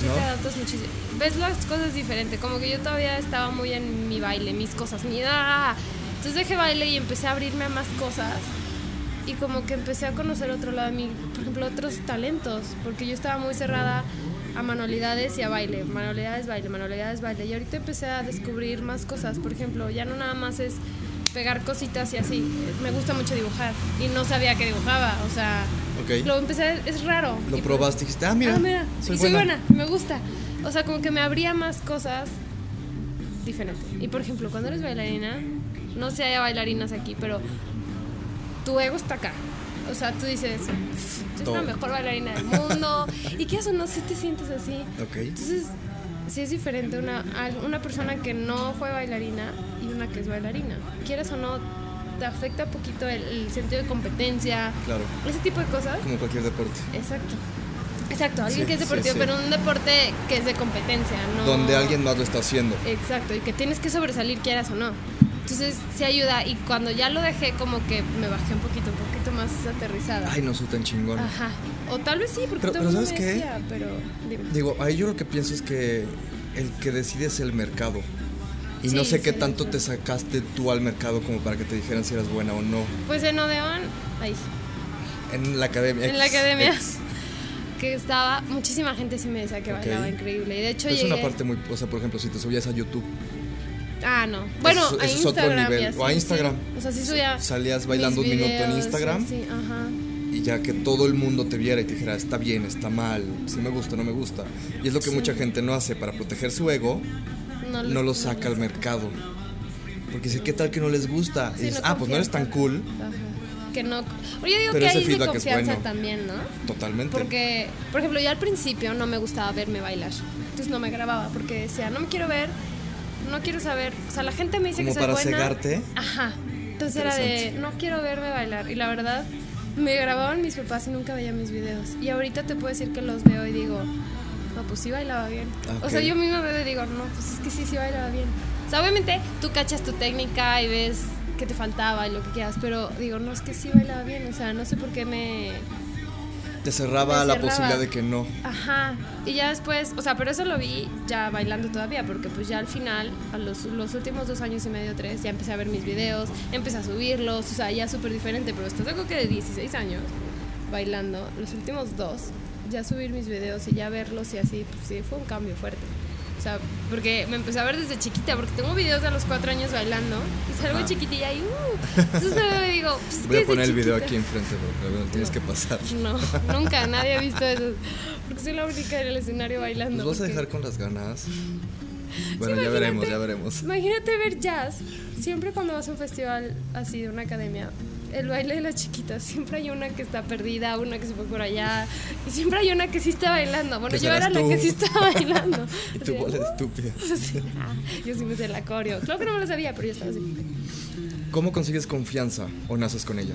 ¿No? Te adaptas muchísimo. Ves las cosas diferente. Como que yo todavía estaba muy en mi baile, mis cosas, mi. ¡ah! Entonces dejé baile y empecé a abrirme a más cosas y como que empecé a conocer otro lado de mí, por ejemplo, otros talentos, porque yo estaba muy cerrada a manualidades y a baile, manualidades, baile, manualidades, baile, y ahorita empecé a descubrir más cosas, por ejemplo, ya no nada más es pegar cositas y así, me gusta mucho dibujar y no sabía que dibujaba, o sea, lo empecé, es raro. Lo probaste y dijiste, ah, mira, ah, soy, y soy buena, me gusta, o sea, como que me abría más cosas diferentes. Y por ejemplo, cuando eres bailarina, no sé si haya bailarinas aquí, pero tu ego está acá. O sea, tú dices, soy la mejor bailarina del mundo. y qué eso no si te sientes así. Entonces, sí es diferente una, una persona que no fue bailarina y una que es bailarina. Quieres o no, te afecta un poquito el, sentido de competencia. Claro. Ese tipo de cosas. Como cualquier deporte. Exacto. Exacto, alguien que es deportivo, pero un deporte que es de competencia, ¿no? Donde alguien más lo está haciendo. Exacto, y que tienes que sobresalir, quieras o no. Entonces sí ayuda y cuando ya lo dejé como que me bajé un poquito, un poquito más aterrizada. Ay, no soy tan chingón. Ajá. O tal vez sí, porque pero, ¿sabes qué? pero Digo, ahí yo lo que pienso es que el que decide es el mercado. Y no sé qué tanto te sacaste tú al mercado como para que te dijeran si eras buena o no. Pues en Odeon, ahí. En la academia. En la academia. Que estaba, muchísima gente sí me decía que bailaba increíble. Y de hecho, es una parte muy, o sea, por ejemplo, si te subías a YouTube Ah, no. Bueno, a Instagram. Es otro nivel. o a Instagram. O sea, sí subía. Salías bailando un minuto en Instagram. Sí, ajá. Y ya que todo el mundo te viera y te dijera, está bien, está mal, si me gusta, no me gusta. Y es lo que mucha gente no hace para proteger su ego, no, lo saca al mercado. Porque si ¿qué tal que no les gusta? y dices, ah, pues no eres tan cool. Ajá. Que no. Yo digo que hay de confianza también, ¿no? Totalmente. Porque, por ejemplo, yo al principio no me gustaba verme bailar. Entonces no me grababa porque decía, no me quiero ver no quiero saber. O sea, la gente me dice que soy para buena. cegarte. Ajá. Entonces era de, no quiero verme bailar. Y la verdad, me grababan mis papás y nunca veía mis videos. Y ahorita te puedo decir que los veo y digo, no, pues sí bailaba bien. O sea, yo misma veo y digo, no, pues es que sí, sí bailaba bien. O sea, obviamente tú cachas tu técnica y ves que te faltaba y lo que quieras, pero digo, no, es que sí bailaba bien. O sea, no sé por qué me te cerraba la posibilidad de que no. Ajá. Y ya después, o sea, pero eso lo vi ya bailando todavía, porque pues ya al final, a los, los últimos dos años y medio, tres, ya empecé a ver mis videos, empecé a subirlos, o sea, ya súper diferente, pero esto tengo que de 16 años bailando, los últimos dos, ya subir mis videos y ya verlos y así, pues sí, fue un cambio fuerte. O sea, porque me empecé a ver desde chiquita, porque tengo videos de a los cuatro años bailando y salgo Ah. chiquitilla y uh. Entonces me digo, pues, Voy a ¿qué poner el video aquí enfrente, pero lo tienes que pasar. No, nunca, nadie ha visto eso. Porque soy la única en el escenario bailando. ¿Nos vas a porque- dejar con las ganas? Bueno, ya veremos, ya veremos. Imagínate ver jazz. Siempre cuando vas a un festival así de una academia, el baile de las chiquitas, siempre hay una que está perdida, una que se fue por allá, y siempre hay una que sí está bailando. Bueno, yo era la tú. que sí estaba bailando. Y tu bola de estúpida. Ah, yo sí me sé la coreo. Claro que no me lo sabía, pero yo estaba así. ¿Cómo consigues confianza o naces con ella?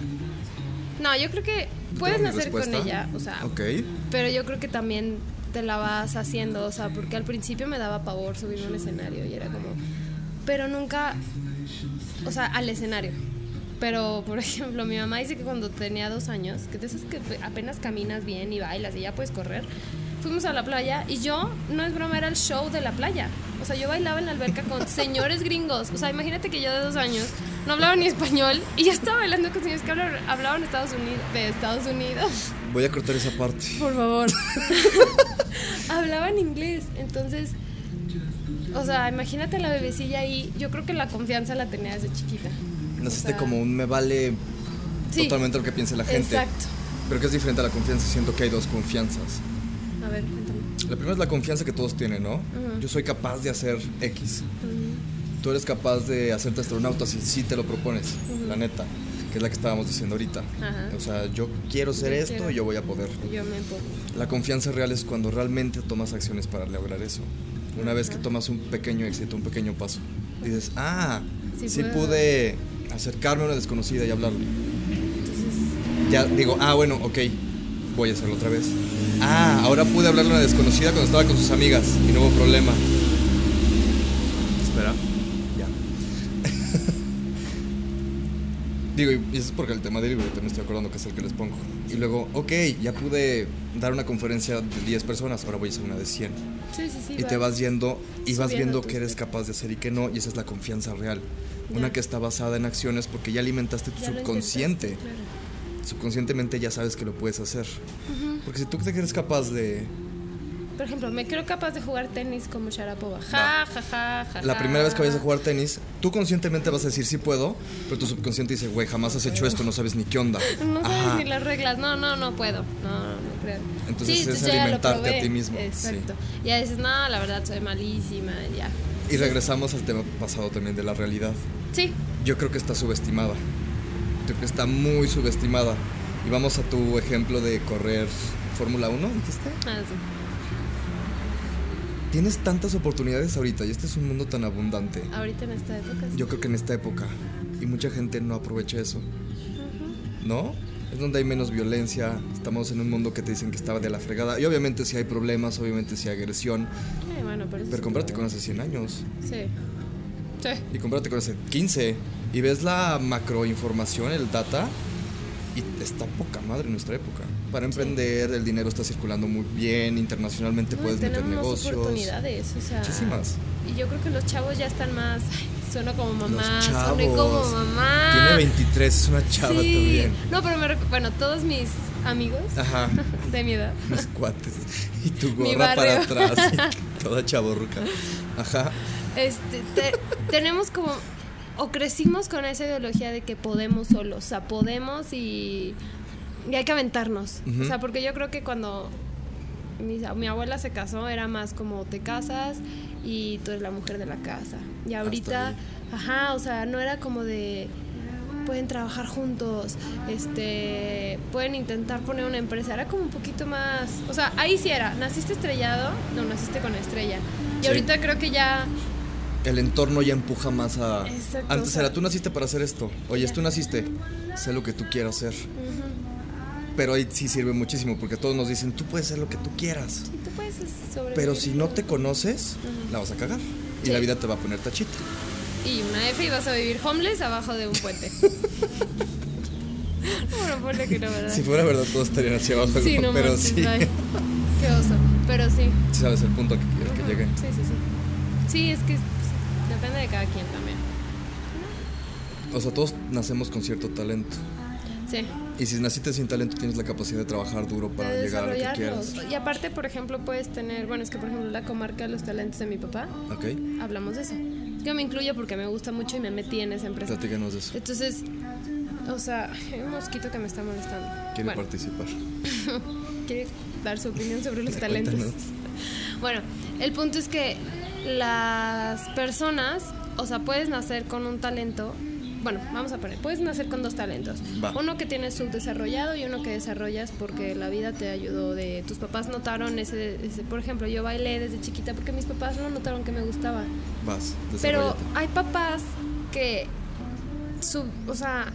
No, yo creo que puedes ¿Tengo mi nacer con respuesta? ella, o sea, Ok. pero yo creo que también te la vas haciendo, o sea, porque al principio me daba pavor subirme a un escenario y era como, pero nunca, o sea, al escenario. Pero, por ejemplo, mi mamá dice que cuando tenía dos años, que de esas que apenas caminas bien y bailas y ya puedes correr, fuimos a la playa y yo, no es broma, era el show de la playa. O sea, yo bailaba en la alberca con señores gringos. O sea, imagínate que yo de dos años no hablaba ni español y ya estaba bailando con señores que hablaban, Estados Unidos, de Estados Unidos. Voy a cortar esa parte. Por favor. Hablaban inglés, entonces, o sea, imagínate a la bebecilla ahí. Yo creo que la confianza la tenía desde chiquita. Naciste o sea, como un me vale Sí. totalmente lo que piense la gente. Exacto. Pero que es diferente a la confianza. Siento que hay dos confianzas. A ver, cuéntame. La primera es la confianza que todos tienen, ¿no? Yo soy capaz de hacer X. Tú eres capaz de hacerte astronauta si sí te lo propones, la neta, que es la que estábamos diciendo ahorita. O sea, yo quiero ser Yo esto quiero. y yo voy a poder. Yo me pongo. La confianza real es cuando realmente tomas acciones para lograr eso. Una vez que tomas un pequeño éxito, un pequeño paso, dices, ah, Sí sí, puedo". pude acercarme a una desconocida y hablarle. Entonces, Ya digo, ah, bueno, ok, voy a hacerlo otra vez. Ah, ahora pude hablarle a una desconocida cuando estaba con sus amigas y no hubo problema. Espera, Digo, y eso es porque el tema del libro, me estoy acordando que es el que les pongo. Y luego, ok, ya pude dar una conferencia de 10 personas, ahora voy a hacer una de 100. sí, sí, sí. y te vas yendo y vas viendo qué eres capaz de hacer y qué no, y esa es la confianza real. Una que está basada en acciones porque ya alimentaste tu Ya subconsciente. claro. Subconscientemente ya sabes que lo puedes hacer. Porque si tú te eres capaz de... Por ejemplo, me creo capaz de jugar tenis como Sharapova. Ja, ja, ja, ja. La ja. primera vez que vayas a jugar tenis, tú conscientemente vas a decir sí puedo, pero tu subconsciente dice, güey, jamás has hecho esto, no sabes ni qué onda. No sabes ni las reglas. No, no, no puedo. No, no, creo. Entonces es alimentarte a ti mismo, Exacto. Y ya dices, no, la verdad soy malísima. Ya. Y regresamos al tema pasado también de la realidad. Sí. Yo creo que está subestimada. Creo que está muy subestimada. Y vamos a tu ejemplo de correr Fórmula 1, dijiste. Ah, sí. Tienes tantas oportunidades ahorita y este es un mundo tan abundante. Ahorita en esta época. sí. Yo creo que en esta época y mucha gente no aprovecha eso. ¿No? Es donde hay menos violencia, estamos en un mundo que te dicen que estaba de la fregada. Y obviamente si hay problemas, obviamente si hay agresión, Eh, bueno, pero pero sí. compárate con hace 100 años Sí. Sí. y compárate con hace 15 y ves la macroinformación, el data y está poca madre en nuestra época. Para emprender, el dinero está circulando muy bien, internacionalmente No, puedes meter negocios. oportunidades, o sea. Muchísimas. Y yo creo que los chavos ya están más. ay, sueno como mamá, Los suene como mamá. Tiene 23, es una chava sí. también. No, pero me ref- bueno, todos mis amigos Ajá. de mi edad. Mis cuates. Y tu gorra para atrás. y toda chaborruca. Ajá. Este, te- tenemos como o crecimos con esa ideología de que podemos solos, o sea, podemos y, y hay que aventarnos. O sea, porque yo creo que cuando mi, mi abuela se casó era más como te casas y tú eres la mujer de la casa. Y ahorita, ahí. ajá, o sea, no era como de pueden trabajar juntos, este, pueden intentar poner una empresa, era como un poquito más, o sea, ahí sí era, naciste estrellado, no naciste con estrella. Y Sí. ahorita creo que ya El entorno ya empuja más a. Exacto, Antes o sea- era tú naciste para hacer esto. Oye, tú naciste. Sé lo que tú quieras hacer. Pero ahí sí sirve muchísimo porque todos nos dicen, tú puedes hacer lo que tú quieras. Sí, tú puedes sobrevivir. Pero si no te conoces, la vas a cagar. Y la vida te va a poner tachita. Y una F y vas a vivir homeless abajo de un puente. bueno, ponle que no, ¿verdad? Si fuera verdad, todos estarían hacia abajo. Sí, no pero manches, sí. ay, Qué oso. Pero sí. Sí sabes el punto que quieres que Ujú, llegue. Sí, sí, sí. Sí, es que pues, depende de cada quien también. O sea, todos nacemos con cierto talento. Sí. Y si naciste sin talento, tienes la capacidad de trabajar duro para de llegar a lo que quieras. Y aparte, por ejemplo, puedes tener, bueno, es que por ejemplo la comarca de los talentos de mi papá, Ok, hablamos de eso. Yo me incluyo porque me gusta mucho y me metí en esa empresa. platícanos de eso. Entonces, o sea, hay un mosquito que me está molestando. Quiere bueno, participar. quiere dar su opinión sobre los talentos. Bueno, el punto es que las personas, o sea, puedes nacer con un talento. Bueno, vamos a poner, puedes nacer con dos talentos. Va. Uno que tienes subdesarrollado y uno que desarrollas porque la vida te ayudó de tus papás notaron ese, ese- por ejemplo, yo bailé desde chiquita porque mis papás no notaron que me gustaba. Vas, Pero hay papás que, su, o sea,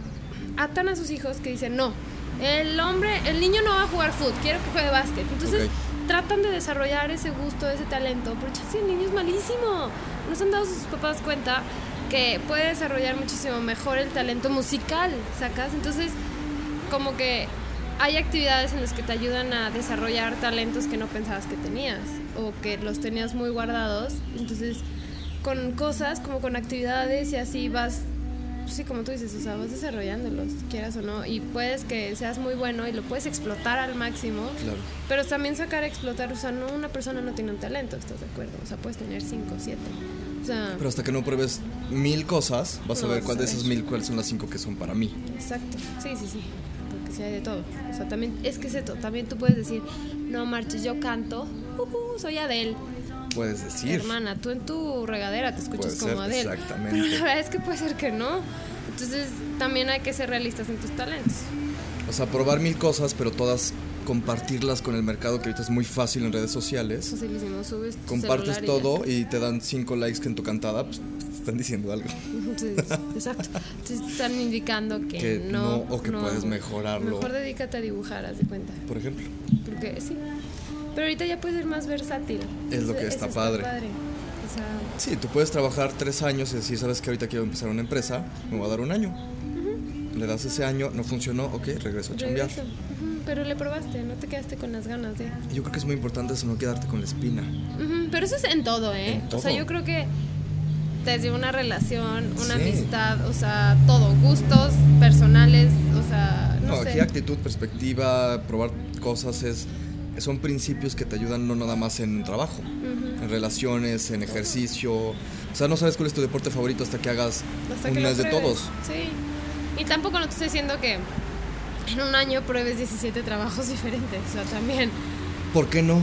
atan a sus hijos que dicen, no, el hombre, el niño no va a jugar fútbol, quiero que juegue básquet. Entonces tratan de desarrollar ese gusto, ese talento, pero chance, el niño es malísimo. No se han dado sus papás cuenta que puede desarrollar muchísimo mejor el talento musical, ¿sacas? Entonces, como que hay actividades en las que te ayudan a desarrollar talentos que no pensabas que tenías o que los tenías muy guardados. Entonces, con cosas como con actividades y así vas, sí, como tú dices, o sea, vas desarrollándolos, quieras o no, y puedes que seas muy bueno y lo puedes explotar al máximo. Claro. Pero también sacar a explotar, o sea, no una persona no tiene un talento, ¿estás de acuerdo? O sea, puedes tener cinco, siete. O sea, Pero hasta que no pruebes mil cosas, vas a ver cuál de esas mil, cuáles son las cinco que son para mí. exacto. Sí, sí, sí. Porque sí hay de todo. O sea, también, es que es esto, también tú puedes decir, no marches, yo canto, ujú, soy Adele. Puedes decir. Hermana, tú en tu regadera te escuchas Puede como Adele. exactamente. Pero la verdad es que puede ser que no. Entonces, también hay que ser realistas en tus talentos. O sea, probar mil cosas, pero todas compartirlas con el mercado que ahorita es muy fácil en redes sociales. Facilísimo, subes tu Compartes todo y te dan cinco likes que en tu cantada, pues te están diciendo algo. exacto. Entonces, están indicando que, Que no, no, o que puedes mejorarlo. Mejor dedícate a dibujar, haz de cuenta. Por ejemplo. Porque sí. Pero ahorita ya puedes ser más versátil. Es lo que está padre. O sea, Sí, tú puedes trabajar tres años y decir, sabes que ahorita quiero empezar una empresa, me voy a dar un año. Le das ese año, no funcionó, ok, regreso a chambear. regreso. Pero le probaste, no te quedaste con las ganas de. Yo creo que es muy importante eso, no quedarte con la espina. Pero eso es en todo, ¿eh? En O sea, yo creo que desde una relación, una Sí. amistad, o sea, todo, gustos personales, o sea, no, No, sé. aquí actitud, perspectiva, probar cosas es son principios que te ayudan no nada más en trabajo, en relaciones, en ejercicio. O sea, no sabes cuál es tu deporte favorito hasta que hagas Hasta un que lo mes de todos. Sí. Y tampoco no te estoy diciendo que en un año pruebes 17 trabajos diferentes. O sea, también. ¿Por qué no?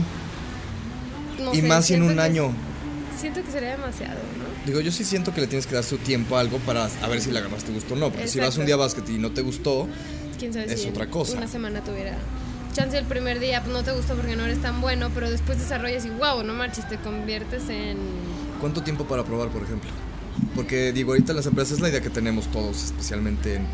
no y sé, más en un año. Siento que sería demasiado, ¿no? Digo, yo sí siento que le tienes que dar su tiempo a algo para a ver si le agarraste gusto o no. Porque si vas un día a básquet y no te gustó, Quién sabe Es si otra cosa. Una semana tuviera. Chance el primer día pues, no te gustó porque no eres tan bueno, pero después desarrollas y wow, no marches, te conviertes en. ¿cuánto tiempo para probar, por ejemplo? Porque digo, ahorita las empresas es la idea que tenemos todos, especialmente en,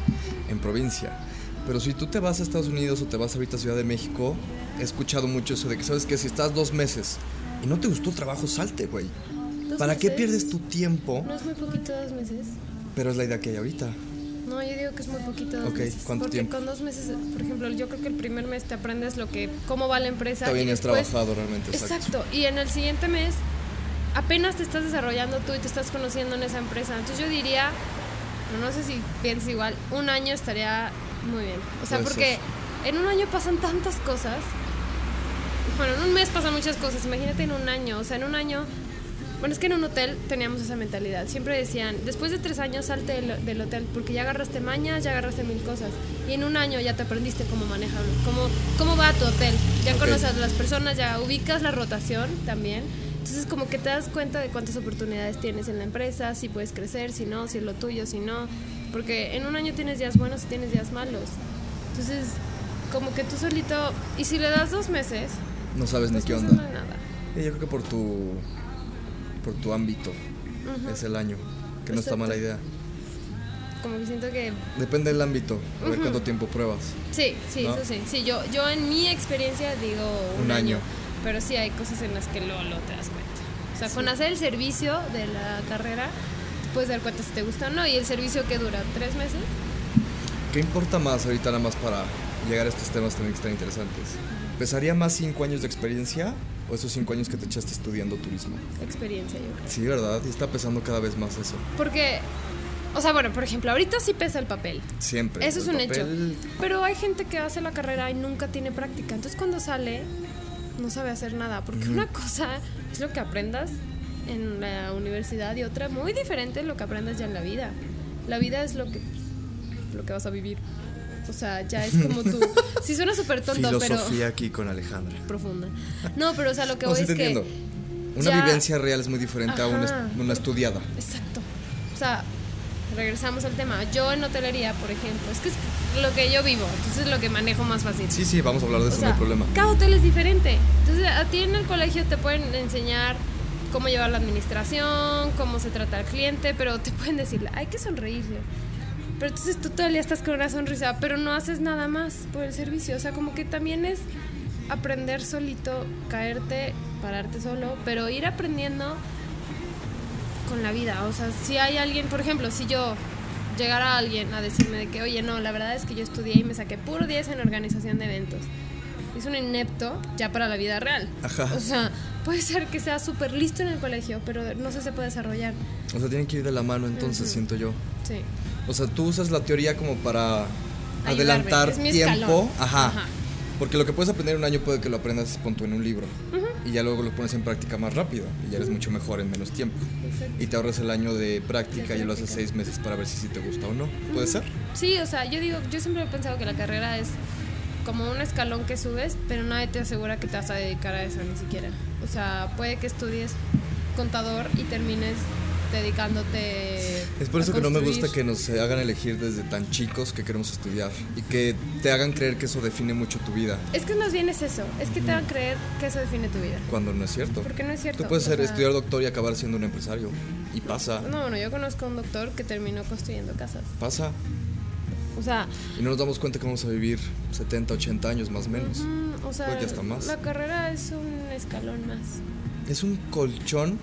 en provincia. Pero si tú te vas a Estados Unidos o te vas ahorita a Ciudad de México, he escuchado mucho eso de que sabes que si estás dos meses y no te gustó el trabajo, salte, güey. ¿Dos ¿Para qué pierdes tu tiempo? No es muy poquito dos meses. Pero es la idea que hay ahorita. No, yo digo que es muy poquito dos meses. ¿cuánto porque tiempo? con dos meses, por ejemplo, yo creo que el primer mes te aprendes lo que, cómo va la empresa. Está bien has trabajado realmente, exacto. Exacto. Y en el siguiente mes apenas te estás desarrollando tú y te estás conociendo en esa empresa. Entonces yo diría, no sé si piensas igual, un año estaría muy bien. O sea, porque en un año pasan tantas cosas. Bueno, en un mes pasan muchas cosas. Imagínate en un año. O sea, en un año. Bueno, es que en un hotel teníamos esa mentalidad. Siempre decían, después de tres años salte del, del hotel porque ya agarraste mañas, ya agarraste mil cosas. Y en un año ya te aprendiste cómo manejarlo, cómo, cómo va tu hotel. Ya conoces a las personas, ya ubicas la rotación también. Entonces como que te das cuenta de cuántas oportunidades tienes en la empresa, si puedes crecer, si no, si es lo tuyo, si no. Porque en un año tienes días buenos y tienes días malos. Entonces, como que tú solito... Y si le das dos meses, No sabes ni qué no onda. sabes nada. Sí, yo creo que por tu por tu ámbito es el año, que no está mala idea. Como que siento que... Depende del ámbito, a ver cuánto tiempo pruebas. Sí, sí, ¿No? eso sí. Sí, yo, yo en mi experiencia digo un, Un año. año. Pero sí hay cosas en las que luego, luego te das cuenta. O sea, con hacer el servicio de la carrera, puedes dar cuenta si te gusta o no. Y el servicio que dura tres meses, ¿Qué importa más ahorita nada más para llegar a estos temas también que están interesantes? ¿Pesaría más cinco años de experiencia o esos cinco años que te echaste estudiando turismo? experiencia yo creo. Sí, ¿verdad? Y está pesando cada vez más eso. Porque O sea, bueno, por ejemplo, ahorita sí pesa el papel. Siempre. Eso es un hecho. papel- Pero hay gente que hace la carrera y nunca tiene práctica. Entonces cuando sale, no sabe hacer nada. Porque una cosa es lo que aprendas en la universidad y otra muy diferente lo que aprendas ya en la vida. La vida es lo que, lo que vas a vivir. O sea, ya es como tú. Sí suena súper tonto, Filosofía aquí con Alejandra. pero profunda. No, pero o sea, lo que No, voy sí es te que... entiendo. Una ya- vivencia real es muy diferente a una, Ajá. una estudiada. Exacto. O sea, regresamos al tema. Yo en hotelería, por ejemplo, es que es lo que yo vivo, entonces es lo que manejo más fácil. Sí, sí, vamos a hablar de O eso, sea, no hay problema. Cada hotel es diferente. Entonces, a ti en el colegio te pueden enseñar cómo llevar la administración, cómo se trata al cliente, pero te pueden decir, hay que sonreírle. Pero entonces tú día estás con una sonrisa, pero no haces nada más por el servicio. O sea, como que también es aprender solito, caerte, pararte solo, pero ir aprendiendo con la vida. O sea, si hay alguien, por ejemplo, si yo llegara alguien a decirme de que, oye, no, la verdad es que yo estudié y me saqué puro 10 en organización de eventos. Es un inepto ya para la vida real. Ajá. O sea, puede ser que sea súper listo en el colegio, pero no se puede desarrollar. O sea, tienen que ir de la mano entonces, siento yo. Sí. O sea, tú usas la teoría como para Ayudarme, adelantar es mi tiempo. Ajá. Ajá. Porque lo que puedes aprender en un año puede que lo aprendas punto en un libro. Y ya luego lo pones en práctica más rápido. Y ya eres mucho mejor en menos tiempo. Exacto. Y te ahorras el año de práctica y lo haces seis meses para ver si sí te gusta o no. ¿Puede ser? Sí, o sea, yo digo, yo siempre he pensado que la carrera es como un escalón que subes, pero nadie te asegura que te vas a dedicar a eso ni siquiera. O sea, puede que estudies contador y termines dedicándote. Es por a eso que no me gusta que nos hagan elegir desde tan chicos que queremos estudiar. Y que te hagan creer que eso define mucho tu vida. Es que más bien es eso, es que te a creer que eso define tu vida. Cuando no es cierto. Porque no es cierto. Tú puedes ser, sea, estudiar doctor y acabar siendo un empresario. Y pasa. No, bueno, yo conozco a un doctor que terminó construyendo casas. Pasa. O sea, Y no nos damos cuenta que vamos a vivir 70, 80 años más o menos. o sea, hasta más. la carrera es un escalón más. Es un colchón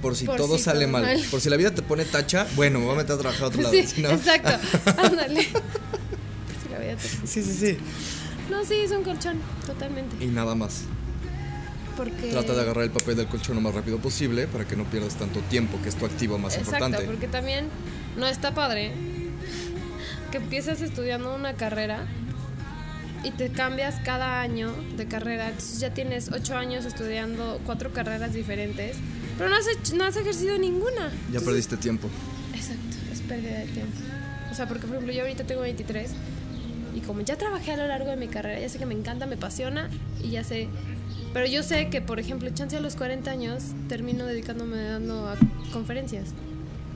por si Por todo si sale todo mal. mal. Por si la vida te pone tacha, bueno, me voy a meter a trabajar a otro lado. Sí, si no- exacto. Ándale. Sí, la vida te- sí, sí, sí. No, sí, es un colchón, totalmente. Y nada más. Porque. Trata de agarrar el papel del colchón lo más rápido posible para que no pierdas tanto tiempo, que es tu activo más Exacto, importante. porque también no está padre que empiezas estudiando una carrera y te cambias cada año de carrera. Entonces ya tienes ocho años estudiando cuatro carreras diferentes, pero no has, hecho- no has ejercido ninguna. Ya Entonces- perdiste tiempo. Exacto, es pérdida de tiempo. O sea, porque por ejemplo yo ahorita tengo 23 y como ya trabajé a lo largo de mi carrera, ya sé que me encanta, me apasiona y ya sé... Pero yo sé que, por ejemplo, chance a los 40 años termino dedicándome dando a conferencias.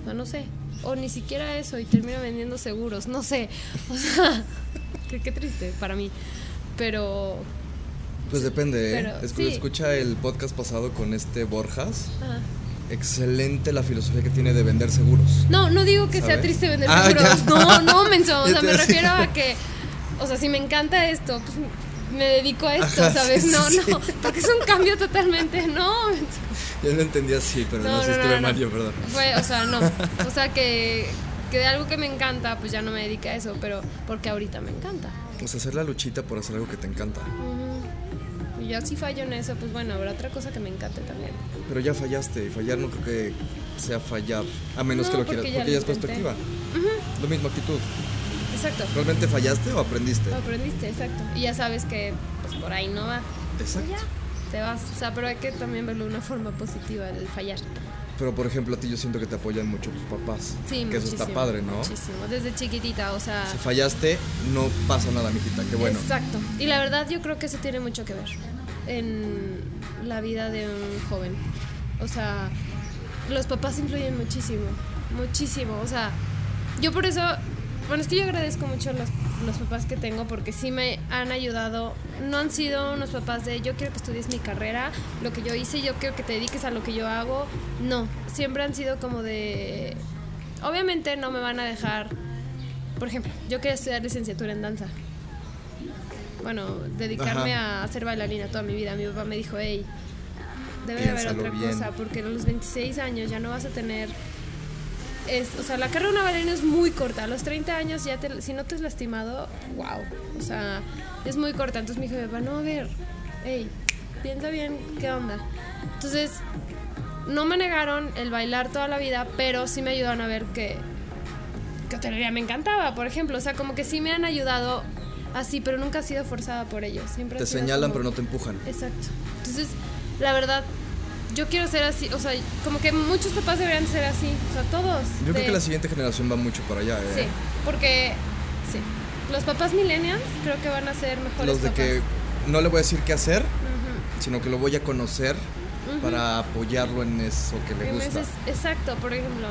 O sea, no sé. O ni siquiera eso y termino vendiendo seguros, no sé. O sea, qué, qué triste para mí. Pero... Pues depende, ¿eh? sí. Escucha el podcast pasado con este Borjas. Excelente la filosofía que tiene de vender seguros. No, no digo que sea triste vender Ah, seguros. ya. No, no, menso. O sea, me refiero a que, o sea, si me encanta esto, pues me dedico a esto, Ajá, ¿sabes? sí, no, sí, no, porque es un cambio totalmente. No, menso. Yo lo entendí así, pero no, no, si estuve no. mal yo, perdón. Fue, o sea, no. O sea, que, que de algo que me encanta, pues ya no me dedico a eso, pero porque ahorita me encanta. O sea, hacer la luchita por hacer algo que te encanta. Ujú. Y ya si fallo en eso, pues bueno, habrá otra cosa que me encante también. Pero ya fallaste y fallar no creo que sea fallar, a menos No, que lo porque quieras, ya porque ya es perspectiva. Lo mismo actitud. Exacto. ¿Realmente fallaste o aprendiste? Aprendiste, exacto. Y ya sabes que pues por ahí no va. Exacto. Te vas. O sea, pero hay que también verlo de una forma positiva, el fallar. Pero por ejemplo, a ti yo siento que te apoyan mucho tus papás. Sí, que eso está padre, ¿no? Muchísimo. Desde chiquitita, o sea. Si fallaste, no pasa nada, mijita, qué bueno. Exacto. Y la verdad, yo creo que eso tiene mucho que ver en la vida de un joven. O sea, los papás influyen muchísimo, muchísimo. O sea, yo por eso, bueno, es que yo agradezco mucho los, los papás que tengo porque sí me han ayudado. No han sido unos papás de yo quiero que estudies mi carrera, lo que yo hice, yo quiero que te dediques a lo que yo hago. No, siempre han sido como de... Obviamente no me van a dejar... Por ejemplo, yo quería estudiar licenciatura en danza. Bueno, dedicarme a ser bailarina toda mi vida. Mi papá me dijo, hey, debe de haber otra bien. cosa, porque a los 26 años ya no vas a tener... Es, o sea, la carrera de una bailarina es muy corta. A los 30 años ya te, si no te has lastimado, wow. O sea, es muy corta. Entonces me dijo, papá, no, a ver, hey, piensa bien qué onda. Entonces, no me negaron el bailar toda la vida, pero sí me ayudaron a ver que que hotelería me encantaba, por ejemplo. O sea, como que sí me han ayudado así, pero nunca he sido forzada por ellos. Siempre Te señalan, como- pero no te empujan. Exacto. Entonces, la verdad, yo quiero ser así. O sea, como que muchos papás deberían ser así. O sea, todos. Yo creo que la siguiente generación va mucho para allá, ¿eh? Sí, porque. Sí. Los papás millennials creo que van a ser mejores Los de papás. que no le voy a decir qué hacer, sino que lo voy a conocer para apoyarlo en eso que le gusta. exacto, por ejemplo,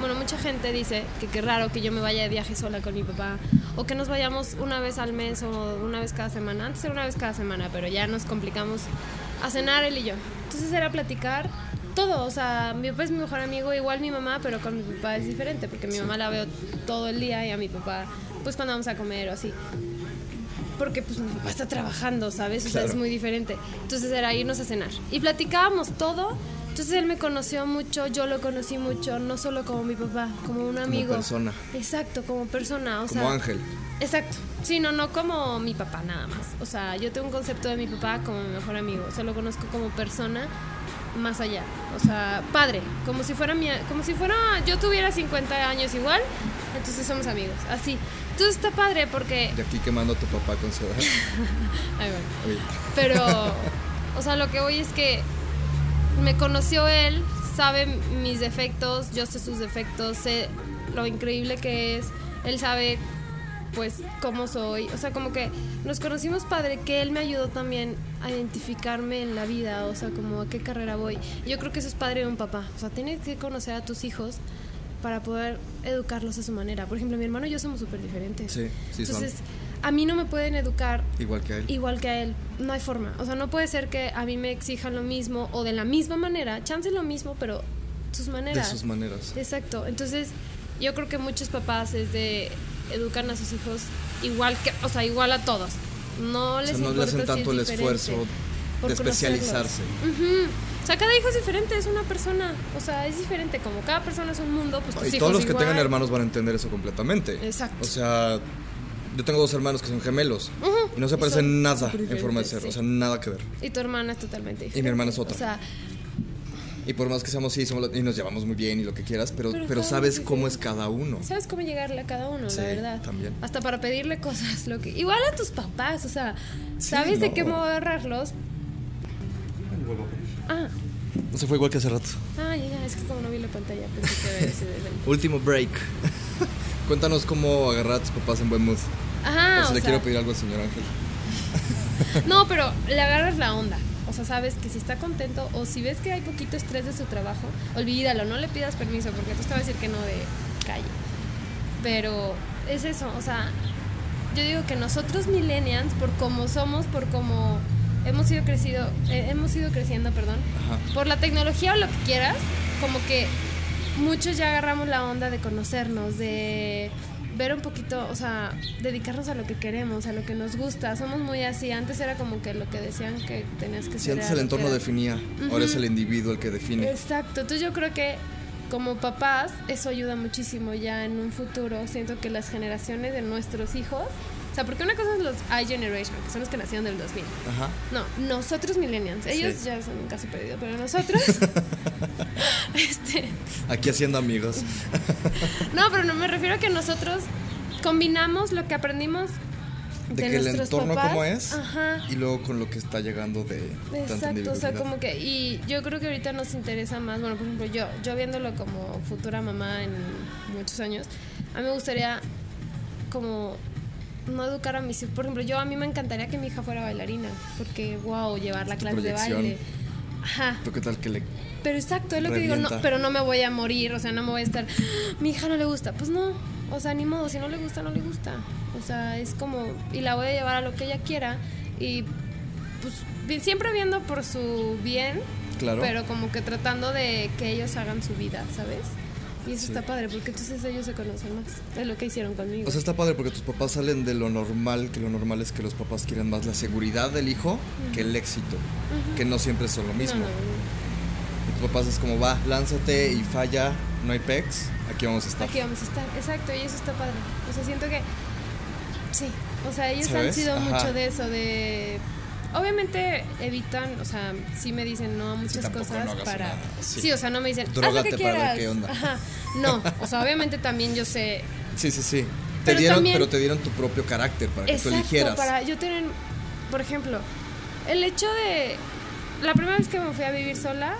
bueno, mucha gente dice que qué raro que yo me vaya de viaje sola con mi papá o que nos vayamos una vez al mes o una vez cada semana. Antes era una vez cada semana, pero ya nos complicamos a cenar él y yo. Entonces era platicar todo, o sea, mi papá es mi mejor amigo, igual mi mamá, pero con mi papá es diferente porque mi mamá la veo todo el día y a mi papá pues cuando vamos a comer o así. Porque pues mi papá está trabajando, ¿sabes? O sea, Claro. es muy diferente. Entonces era irnos a cenar. Y platicábamos todo. Entonces él me conoció mucho, yo lo conocí mucho, no solo como mi papá, como un amigo. persona. Exacto, como persona. O Como sea, ángel. Exacto. Sí, no, no como mi papá nada más. O sea, yo tengo un concepto de mi papá como mi mejor amigo. O sea, lo conozco como persona más allá. O sea, padre. Como si fuera mi, como si fuera yo tuviera 50 años igual. Entonces somos amigos. Así. Entonces está padre porque. De aquí quemando a tu papá con su. Ay, bueno. Pero, o sea, lo que voy es que me conoció él, sabe mis defectos, yo sé sus defectos, sé lo increíble que es, él sabe pues cómo soy, o sea, como que nos conocimos padre, que él me ayudó también a identificarme en la vida, o sea, como a qué carrera voy. Yo creo que eso es padre de un papá, o sea, tienes que conocer a tus hijos para poder educarlos a su manera. Por ejemplo, mi hermano y yo somos súper diferentes. Sí, sí son. A mí no me pueden educar igual que a él. igual que a él. No hay forma. O sea, no puede ser que a mí me exijan lo mismo o de la misma manera. Chance lo mismo, pero sus de maneras. sus maneras. Exacto. Entonces, yo creo que muchos papás es de educan a sus hijos igual que, o sea, igual a todos. No O les sea, no le hacen si tanto es el esfuerzo de especializarse. O sea, cada hijo es diferente, es una persona. O sea, es diferente. Como cada persona es un mundo, pues tus Y hijos todos los que tengan hermanos van a entender eso completamente. Exacto. O sea, yo tengo dos hermanos que son gemelos y no se Y parecen nada en forma de ser, sí. o sea, nada que ver. Y tu hermana es totalmente diferente. mi hermana es otra. O sea, Y por más que seamos sí, somos, y nos llevamos muy bien y lo que quieras, pero, Pero sabes cómo es cada uno. sabes cómo llegarle a cada uno, Sí, la verdad. también. Hasta para pedirle cosas, lo que igual a tus papás, o sea, sabes de no. qué modo agarrarlos. Ah, No se fue igual que hace rato. ah, ya, ya, es que como no vi la pantalla, pensé que era ese de Último break. Cuéntanos cómo agarrar a tus papás en buen mood. Ajá, Por si o le sea, quiero pedir algo al señor Ángel. No, pero le agarras la onda. O sea, sabes que si está contento o si ves que hay poquito estrés de su trabajo, olvídalo, no le pidas permiso porque tú te va a decir que no de calle. Pero es eso, o sea, yo digo que nosotros millennials, por cómo somos, por cómo hemos ido crecido, eh, hemos ido creciendo, perdón, Ajá. por la tecnología o lo que quieras, como que muchos ya agarramos la onda de conocernos, de ver un poquito, o sea, dedicarnos a lo que queremos, a lo que nos gusta. Somos muy así. Antes era como que lo que decían que tenías que Si ser. antes era el entorno definía, ahora es el individuo el que define. Exacto. Entonces yo creo que como papás eso ayuda muchísimo ya en un futuro. Siento que las generaciones de nuestros hijos, sea, porque una cosa es los iGeneration, que son los que nacieron del 2000. Ajá. No, nosotros millennials. Ellos Sí. ya son un caso perdido, pero nosotros este Aquí haciendo amigos. No, pero no me refiero a que nosotros combinamos lo que aprendimos De, de, que el entorno papás. como es Ajá. y luego con lo que está llegando de Exacto, o sea, como que, y yo creo que ahorita nos interesa más, bueno, por ejemplo, yo, yo viéndolo como futura mamá en muchos años, a mí me gustaría como no educar a mis hijos, por ejemplo, yo a mí me encantaría que mi hija fuera bailarina, porque wow, llevar la clase de baile. Ajá. ¿Tú qué tal que le Pero exacto, es lo que digo, no, pero no me voy a morir, o sea, no me voy a estar, "Ah, mi hija no le gusta, pues no, o sea, ni modo, si no le gusta, no le gusta, o sea, es como, y la voy a llevar a lo que ella quiera, y pues siempre viendo por su bien, Claro. pero como que tratando de que ellos hagan su vida, ¿sabes? Y eso Sí. está padre, porque entonces ellos se conocen más, es lo que hicieron conmigo. O sea, está padre porque tus papás salen de lo normal, que lo normal es que los papás quieren más la seguridad del hijo que el éxito, que no siempre son lo mismo. no, no. Y tus papás es como, va, lánzate y falla, no hay pecs, aquí vamos a estar. Aquí vamos a estar, exacto, y eso está padre. O sea, siento que sí, o sea, ellos han sido Ajá. mucho de eso, de... Obviamente evitan, o sea, sí me dicen no a muchas tampoco cosas no para... sí. sí. o sea, no me dicen, haz lo que para ver quieras. qué onda. Ajá. No, o sea, obviamente también yo sé Sí, sí, sí. Te Pero dieron, también- pero te dieron tu propio carácter para que tú eligieras. para yo tener, por ejemplo, el hecho de la primera vez que me fui a vivir sola,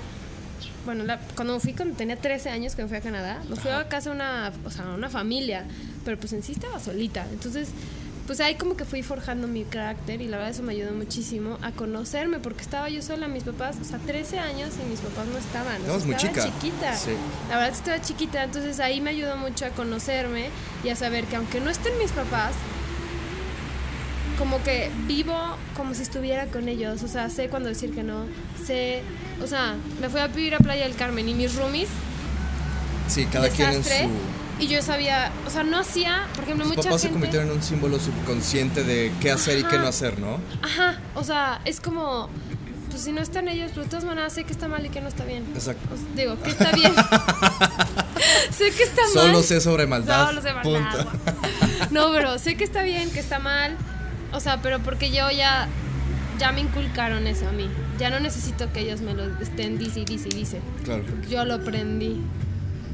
bueno, la- cuando me fui cuando tenía 13 años que me fui a Canadá, me fui a casa una, o sea, una familia, pero pues en sí estaba solita. Entonces, pues ahí como que fui forjando mi carácter y la verdad eso me ayudó muchísimo a conocerme porque estaba yo sola, mis papás, o sea, 13 años y mis papás no estaban. o sea, Estabas muy estaba chica. chiquita. Sí. La verdad estaba chiquita, entonces ahí me ayudó mucho a conocerme y a saber que aunque no estén mis papás, como que vivo como si estuviera con ellos, o sea, sé cuándo decir que no, sé, o sea, me fui a vivir a Playa del Carmen y mis roomies, Sí, cada quien en su. Y yo sabía, o sea, no hacía, por ejemplo, Tus mucha papás se gente... convirtieron en un símbolo subconsciente de qué hacer y qué Ajá. no hacer, ¿no? Ajá, o sea, es como, pues si no están ellos, pero de todas maneras sé que está mal y que no está bien. Exacto. O sea, digo, que está bien. sé que está mal. Solo sé sobre maldad. Solo sé maldad. No, pero sé que está bien, que está mal. O sea, pero porque yo ya, ya me inculcaron eso a mí. Ya no necesito que ellos me lo estén dice y dice y dice. Claro. Yo lo aprendí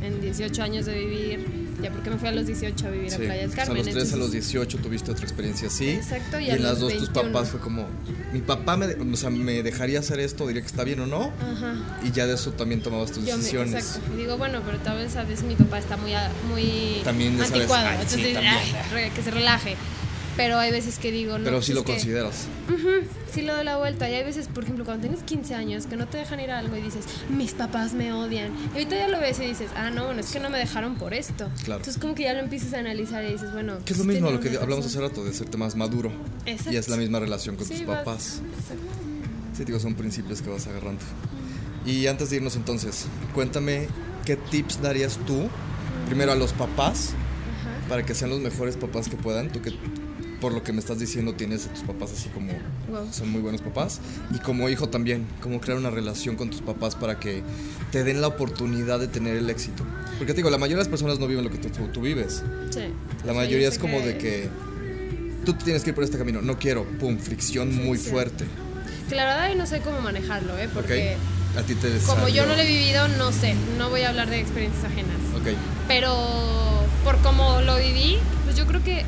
en 18 años de vivir. Ya porque me fui a los 18 a vivir Sí. a Playa del Pues a Carmen. los 3 a entonces- los 18 tuviste otra experiencia así. Exacto, y y a en las dos tus 21. papás fue como, mi papá me, o sea, me dejaría hacer esto, diría que está bien o no. Ajá. Y ya de eso también tomabas tus Yo me, decisiones. exacto. Y digo, bueno, pero tal vez a veces mi papá está muy, a- muy También ya sabes, anticuado. ay, sí, entonces, también. ay, que se relaje. Pero hay veces que digo, no. Pero pues sí es lo que- consideras. Ujú, sí lo doy la vuelta. Y hay veces, por ejemplo, cuando tienes 15 años, que no te dejan ir a algo y dices, mis papás me odian. Y ahorita ya lo ves y dices, ah, no, bueno, es que no me dejaron por esto. Claro. Entonces, como que ya lo empiezas a analizar y dices, bueno. Que es lo pues, mismo a lo que hablamos hace rato, de serte más maduro. Exacto. Y es la misma relación con Sí, tus vas- papás. exacto. Sí, digo, son principios que vas agarrando. Y antes de irnos entonces, cuéntame qué tips darías tú, primero a los papás, Ajá. para que sean los mejores papás que puedan. Tú que, por lo que me estás diciendo, tienes a tus papás así como Wow. son muy buenos papás. Y como hijo también, cómo crear una relación con tus papás para que te den la oportunidad de tener el éxito. Porque te digo, la mayoría de las personas no viven lo que tú, tú- tú vives. Sí. La Sí, mayoría yo es como de que tú tienes que ir por este camino. No quiero, pum, fricción muy sí. fuerte. Que la verdad no sé cómo manejarlo, ¿eh? Porque. Ok. A ti te Como yo no lo he vivido, no sé, no voy a hablar de experiencias ajenas. Ok. Pero por como lo viví, pues yo creo que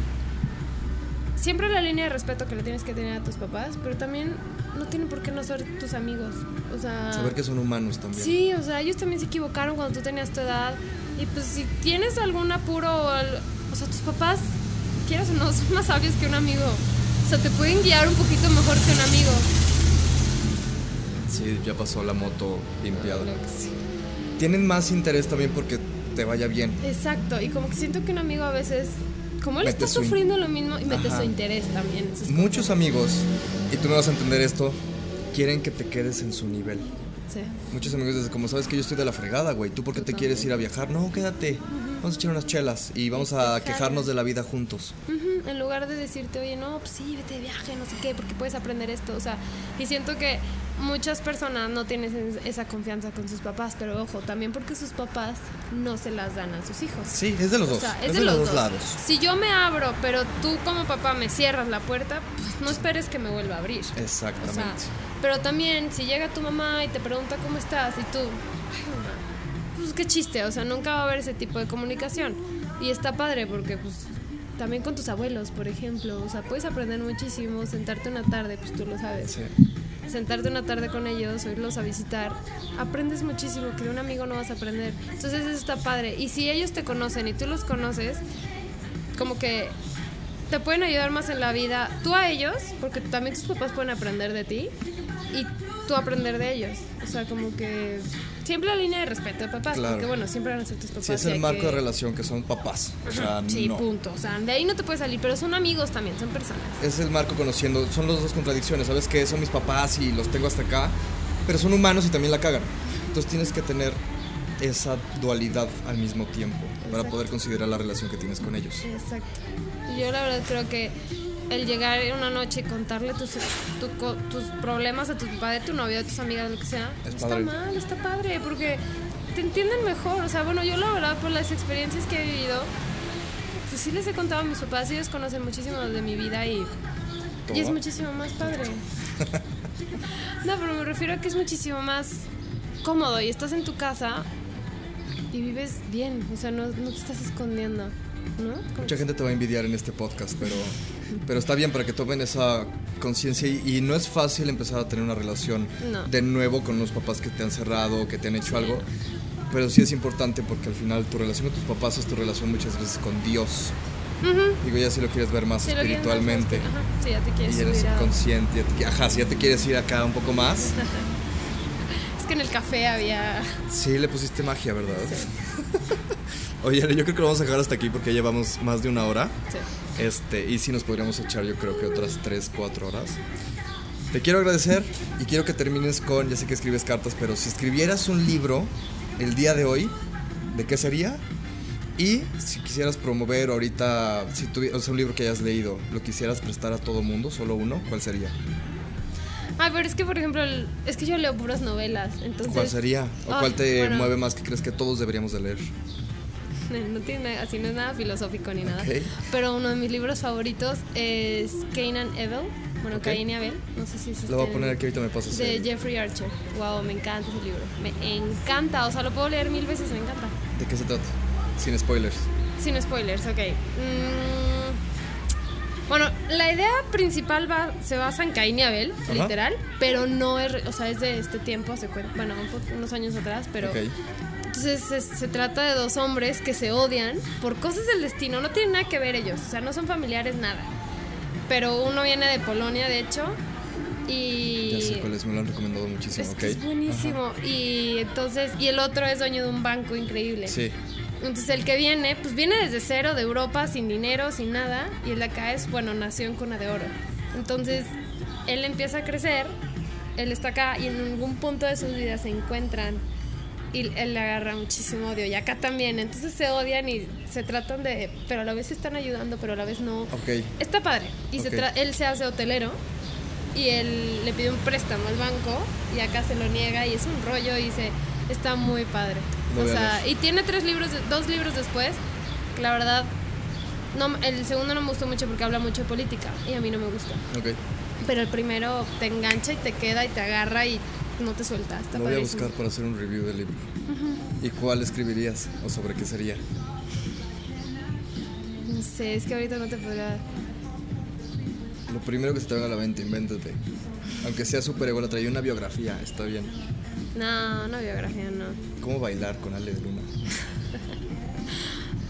siempre la línea de respeto que le tienes que tener a tus papás, pero también no tienen por qué no ser tus amigos. O sea, Saber que son humanos también. sí, o sea, ellos también se equivocaron cuando tú tenías tu edad. Y pues si tienes algún apuro, o o sea, tus papás, quieras o no, son más sabios que un amigo. O sea, te pueden guiar un poquito mejor que un amigo. Sí, ya pasó la moto limpiada. Sí. Tienen más interés también porque te vaya bien. Exacto, y como que siento que un amigo a veces, como él está in- sufriendo lo mismo, y mete Ajá. su interés también. Muchos amigos, y tú me vas a entender esto, quieren que te quedes en su nivel. Sí. Muchos amigos dicen, como sabes que yo estoy de la fregada, güey, ¿tú por qué te Totalmente. quieres ir a viajar? No, quédate. Vamos a echar unas chelas y vamos a quejarnos de la vida juntos. En lugar de decirte, oye, no, pues sí, vete de viaje, no sé qué, porque puedes aprender esto. O sea, y siento que muchas personas no tienen es- esa confianza con sus papás, pero ojo, también porque sus papás no se las dan a sus hijos. Sí, es de los O dos. sea, es, de, los dos lados. Si yo me abro, pero tú como papá me cierras la puerta, pues no esperes que me vuelva a abrir. O Exactamente. sea, pero también si llega tu mamá y te pregunta cómo estás y tú, ay mamá, pues qué chiste, o sea, nunca va a haber ese tipo de comunicación. Y está padre porque pues también con tus abuelos, por ejemplo, o sea, puedes aprender muchísimo, sentarte una tarde, pues tú lo sabes. Sí. Sentarte una tarde con ellos, o irlos a visitar, aprendes muchísimo que de un amigo no vas a aprender. Entonces eso está padre. Y si ellos te conocen y tú los conoces, como que te pueden ayudar más en la vida, tú a ellos, porque también tus papás pueden aprender de ti y tú aprender de ellos. O sea, como que siempre la línea de respeto de papás, Claro. porque bueno, siempre van a ser tus papás. Sí, es el marco que- de relación que son papás. O sea, Sí, no. punto. O sea, de ahí no te puedes salir, pero son amigos también, son personas. Es el marco conociendo. Son las dos contradicciones. ¿Sabes que Son mis papás y los tengo hasta acá. Pero son humanos y también la cagan. Entonces tienes que tener esa dualidad al mismo tiempo para poder considerar la relación que tienes con ellos. Exacto. Yo la verdad creo que el llegar en una noche y contarle tus, tu tus problemas a tu papá, de tu novio, de tus amigas, lo que sea, Es está padre. mal, está padre, porque te entienden mejor. O sea, bueno, yo la verdad por las experiencias que he vivido, pues sí les he contado a mis papás, ellos conocen muchísimo de mi vida y, y es muchísimo más padre. no, pero me refiero a que es muchísimo más cómodo y estás en tu casa y vives bien, o sea, no, no te estás escondiendo. ¿No? Mucha gente te va a envidiar en este podcast, pero, pero está bien para que tomen esa conciencia y, no es fácil empezar a tener una relación de nuevo con los papás que te han cerrado, que te han hecho algo, pero sí es importante porque al final tu relación con tus papás es tu relación muchas veces con Dios. Digo, ya si lo quieres ver más espiritualmente. Sí, ya te quieres y eres subconsciente. Ajá, si ya te quieres ir acá un poco más. es que en el café había. Sí, le pusiste magia, ¿verdad? Oye, yo creo que lo vamos a dejar hasta aquí porque ya llevamos más de una hora. Sí. Este, y sí nos podríamos echar, yo creo que otras 3, 4 horas. Te quiero agradecer y quiero que termines con, ya sé que escribes cartas, pero si escribieras un libro el día de hoy, ¿de qué sería? Y si quisieras promover ahorita, si tuvieras o sea, un libro que hayas leído, ¿lo quisieras prestar a todo mundo, solo uno? ¿Cuál sería? Ah, pero es que, por ejemplo, es que yo leo puras novelas, entonces... ¿Cuál sería? ¿O cuál te mueve más que crees que todos deberíamos de leer? No tiene, así no es nada filosófico ni nada. Pero uno de mis libros favoritos es Cain and Abel. Bueno, Cain y Abel. No sé si es Lo voy a poner aquí ahorita me pasas. De Jeffrey Archer. Wow, me encanta ese libro. Me encanta. O sea, lo puedo leer mil veces, me encanta. ¿De qué se trata? Sin spoilers. Sin spoilers, ok. Mm, bueno, la idea principal va, se basa en Cain y Abel, literal, pero no es, o sea, es de este tiempo, se bueno, unos años atrás, pero entonces se, trata de dos hombres que se odian por cosas del destino, no tienen nada que ver ellos, o sea, no son familiares, nada. Pero uno viene de Polonia, de hecho, y... Ya sé cuál me lo han recomendado muchísimo, es, es buenísimo. Y entonces, y el otro es dueño de un banco increíble. Sí. Entonces el que viene, pues viene desde cero de Europa, sin dinero, sin nada, y el de acá es, bueno, nació en cuna de oro. Entonces él empieza a crecer, él está acá y en algún punto de sus vidas se encuentran y él le agarra muchísimo odio y acá también, entonces se odian y se tratan de, pero a la vez se están ayudando, pero a la vez no. Okay. Está padre. Y se él se hace hotelero y él le pide un préstamo al banco y acá se lo niega y es un rollo y se está muy padre. o sea, y tiene tres libros, dos libros después, que la verdad no, el segundo no me gustó mucho porque habla mucho de política y a mí no me gusta. Okay. Pero el primero te engancha y te queda y te agarra y no te suelta. Está Lo voy a buscar para hacer un review del libro. ¿Y cuál escribirías o sobre qué sería? No sé, es que ahorita no te podría. Lo primero que se te venga a la mente, invéntate. Aunque sea súper ególatra y una biografía, está bien. No, una biografía no. ¿Cómo bailar con Ale de Luna?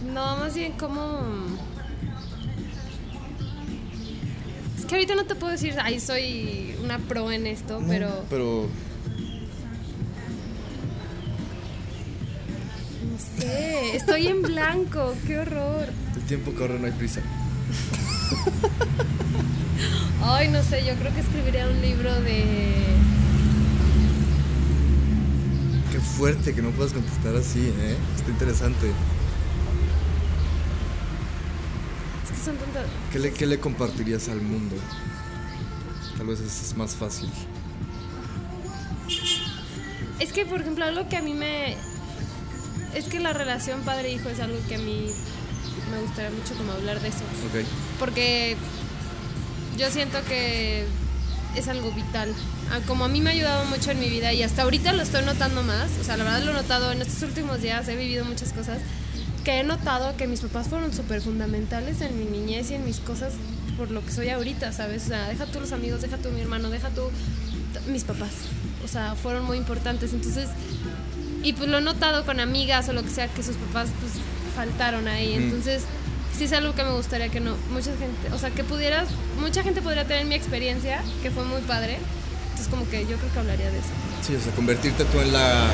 no, más bien cómo. Es que ahorita no te puedo decir, ahí soy una pro en esto, pero. Pero estoy en blanco, qué horror. El tiempo corre, no hay prisa. Ay, no sé, yo creo que escribiría un libro de... Qué fuerte que no puedas contestar así, ¿eh? Está interesante. Es que son tantas... ¿Qué le, ¿Qué le compartirías al mundo? Tal vez es más fácil. Es que, por ejemplo, algo que a mí me es que la relación padre-hijo es algo que a mí me gustaría mucho como hablar de eso. Porque yo siento que es algo vital. Ah, como a mí me ha ayudado mucho en mi vida y hasta ahorita lo estoy notando más, o sea, la verdad lo he notado en estos últimos días, he vivido muchas cosas que he notado que mis papás fueron súper fundamentales en mi niñez y en mis cosas por lo que soy ahorita, ¿sabes? O sea, deja tú los amigos, deja tú mi hermano, deja tú mis papás. O sea, fueron muy importantes. Entonces, y pues lo he notado con amigas o lo que sea, que sus papás pues faltaron ahí. Entonces, sí es algo que me gustaría que no, mucha gente, o sea, que pudieras, mucha gente podría tener mi experiencia, que fue muy padre. Entonces, como que yo creo que hablaría de eso. Sí, o sea, convertirte tú en la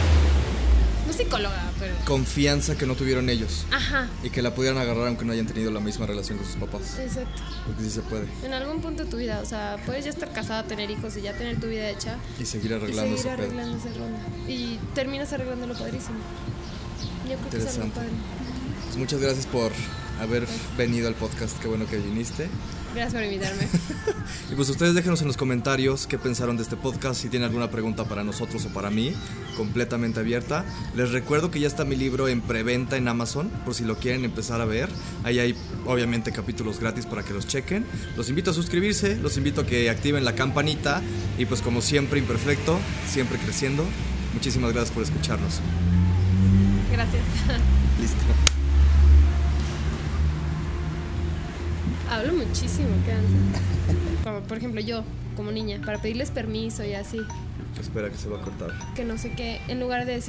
no psicóloga, pero. Confianza que no tuvieron ellos. Ajá. Y que la pudieran agarrar aunque no hayan tenido la misma relación con sus papás. Exacto. Porque sí se puede. En algún punto de tu vida, o sea, puedes ya estar casada, tener hijos y ya tener tu vida hecha. Y seguir arreglando y seguir arreglando ese ronda. Y terminas arreglándolo padrísimo. Yo creo que es algo padre. Pues muchas gracias por haber venido al podcast. Qué bueno que viniste. Gracias por invitarme. y pues ustedes déjenos en los comentarios qué pensaron de este podcast, si tienen alguna pregunta para nosotros o para mí, completamente abierta. Les recuerdo que ya está mi libro en preventa en Amazon, por si lo quieren empezar a ver. Ahí hay obviamente capítulos gratis para que los chequen. Los invito a suscribirse, los invito a que activen la campanita y pues como siempre imperfecto, siempre creciendo. Muchísimas gracias por escucharnos. Gracias. Listo. Hablo muchísimo, quédense. Como, por ejemplo, yo, como niña, para pedirles permiso y así, Espera que se va a cortar. que no sé qué, en lugar de decir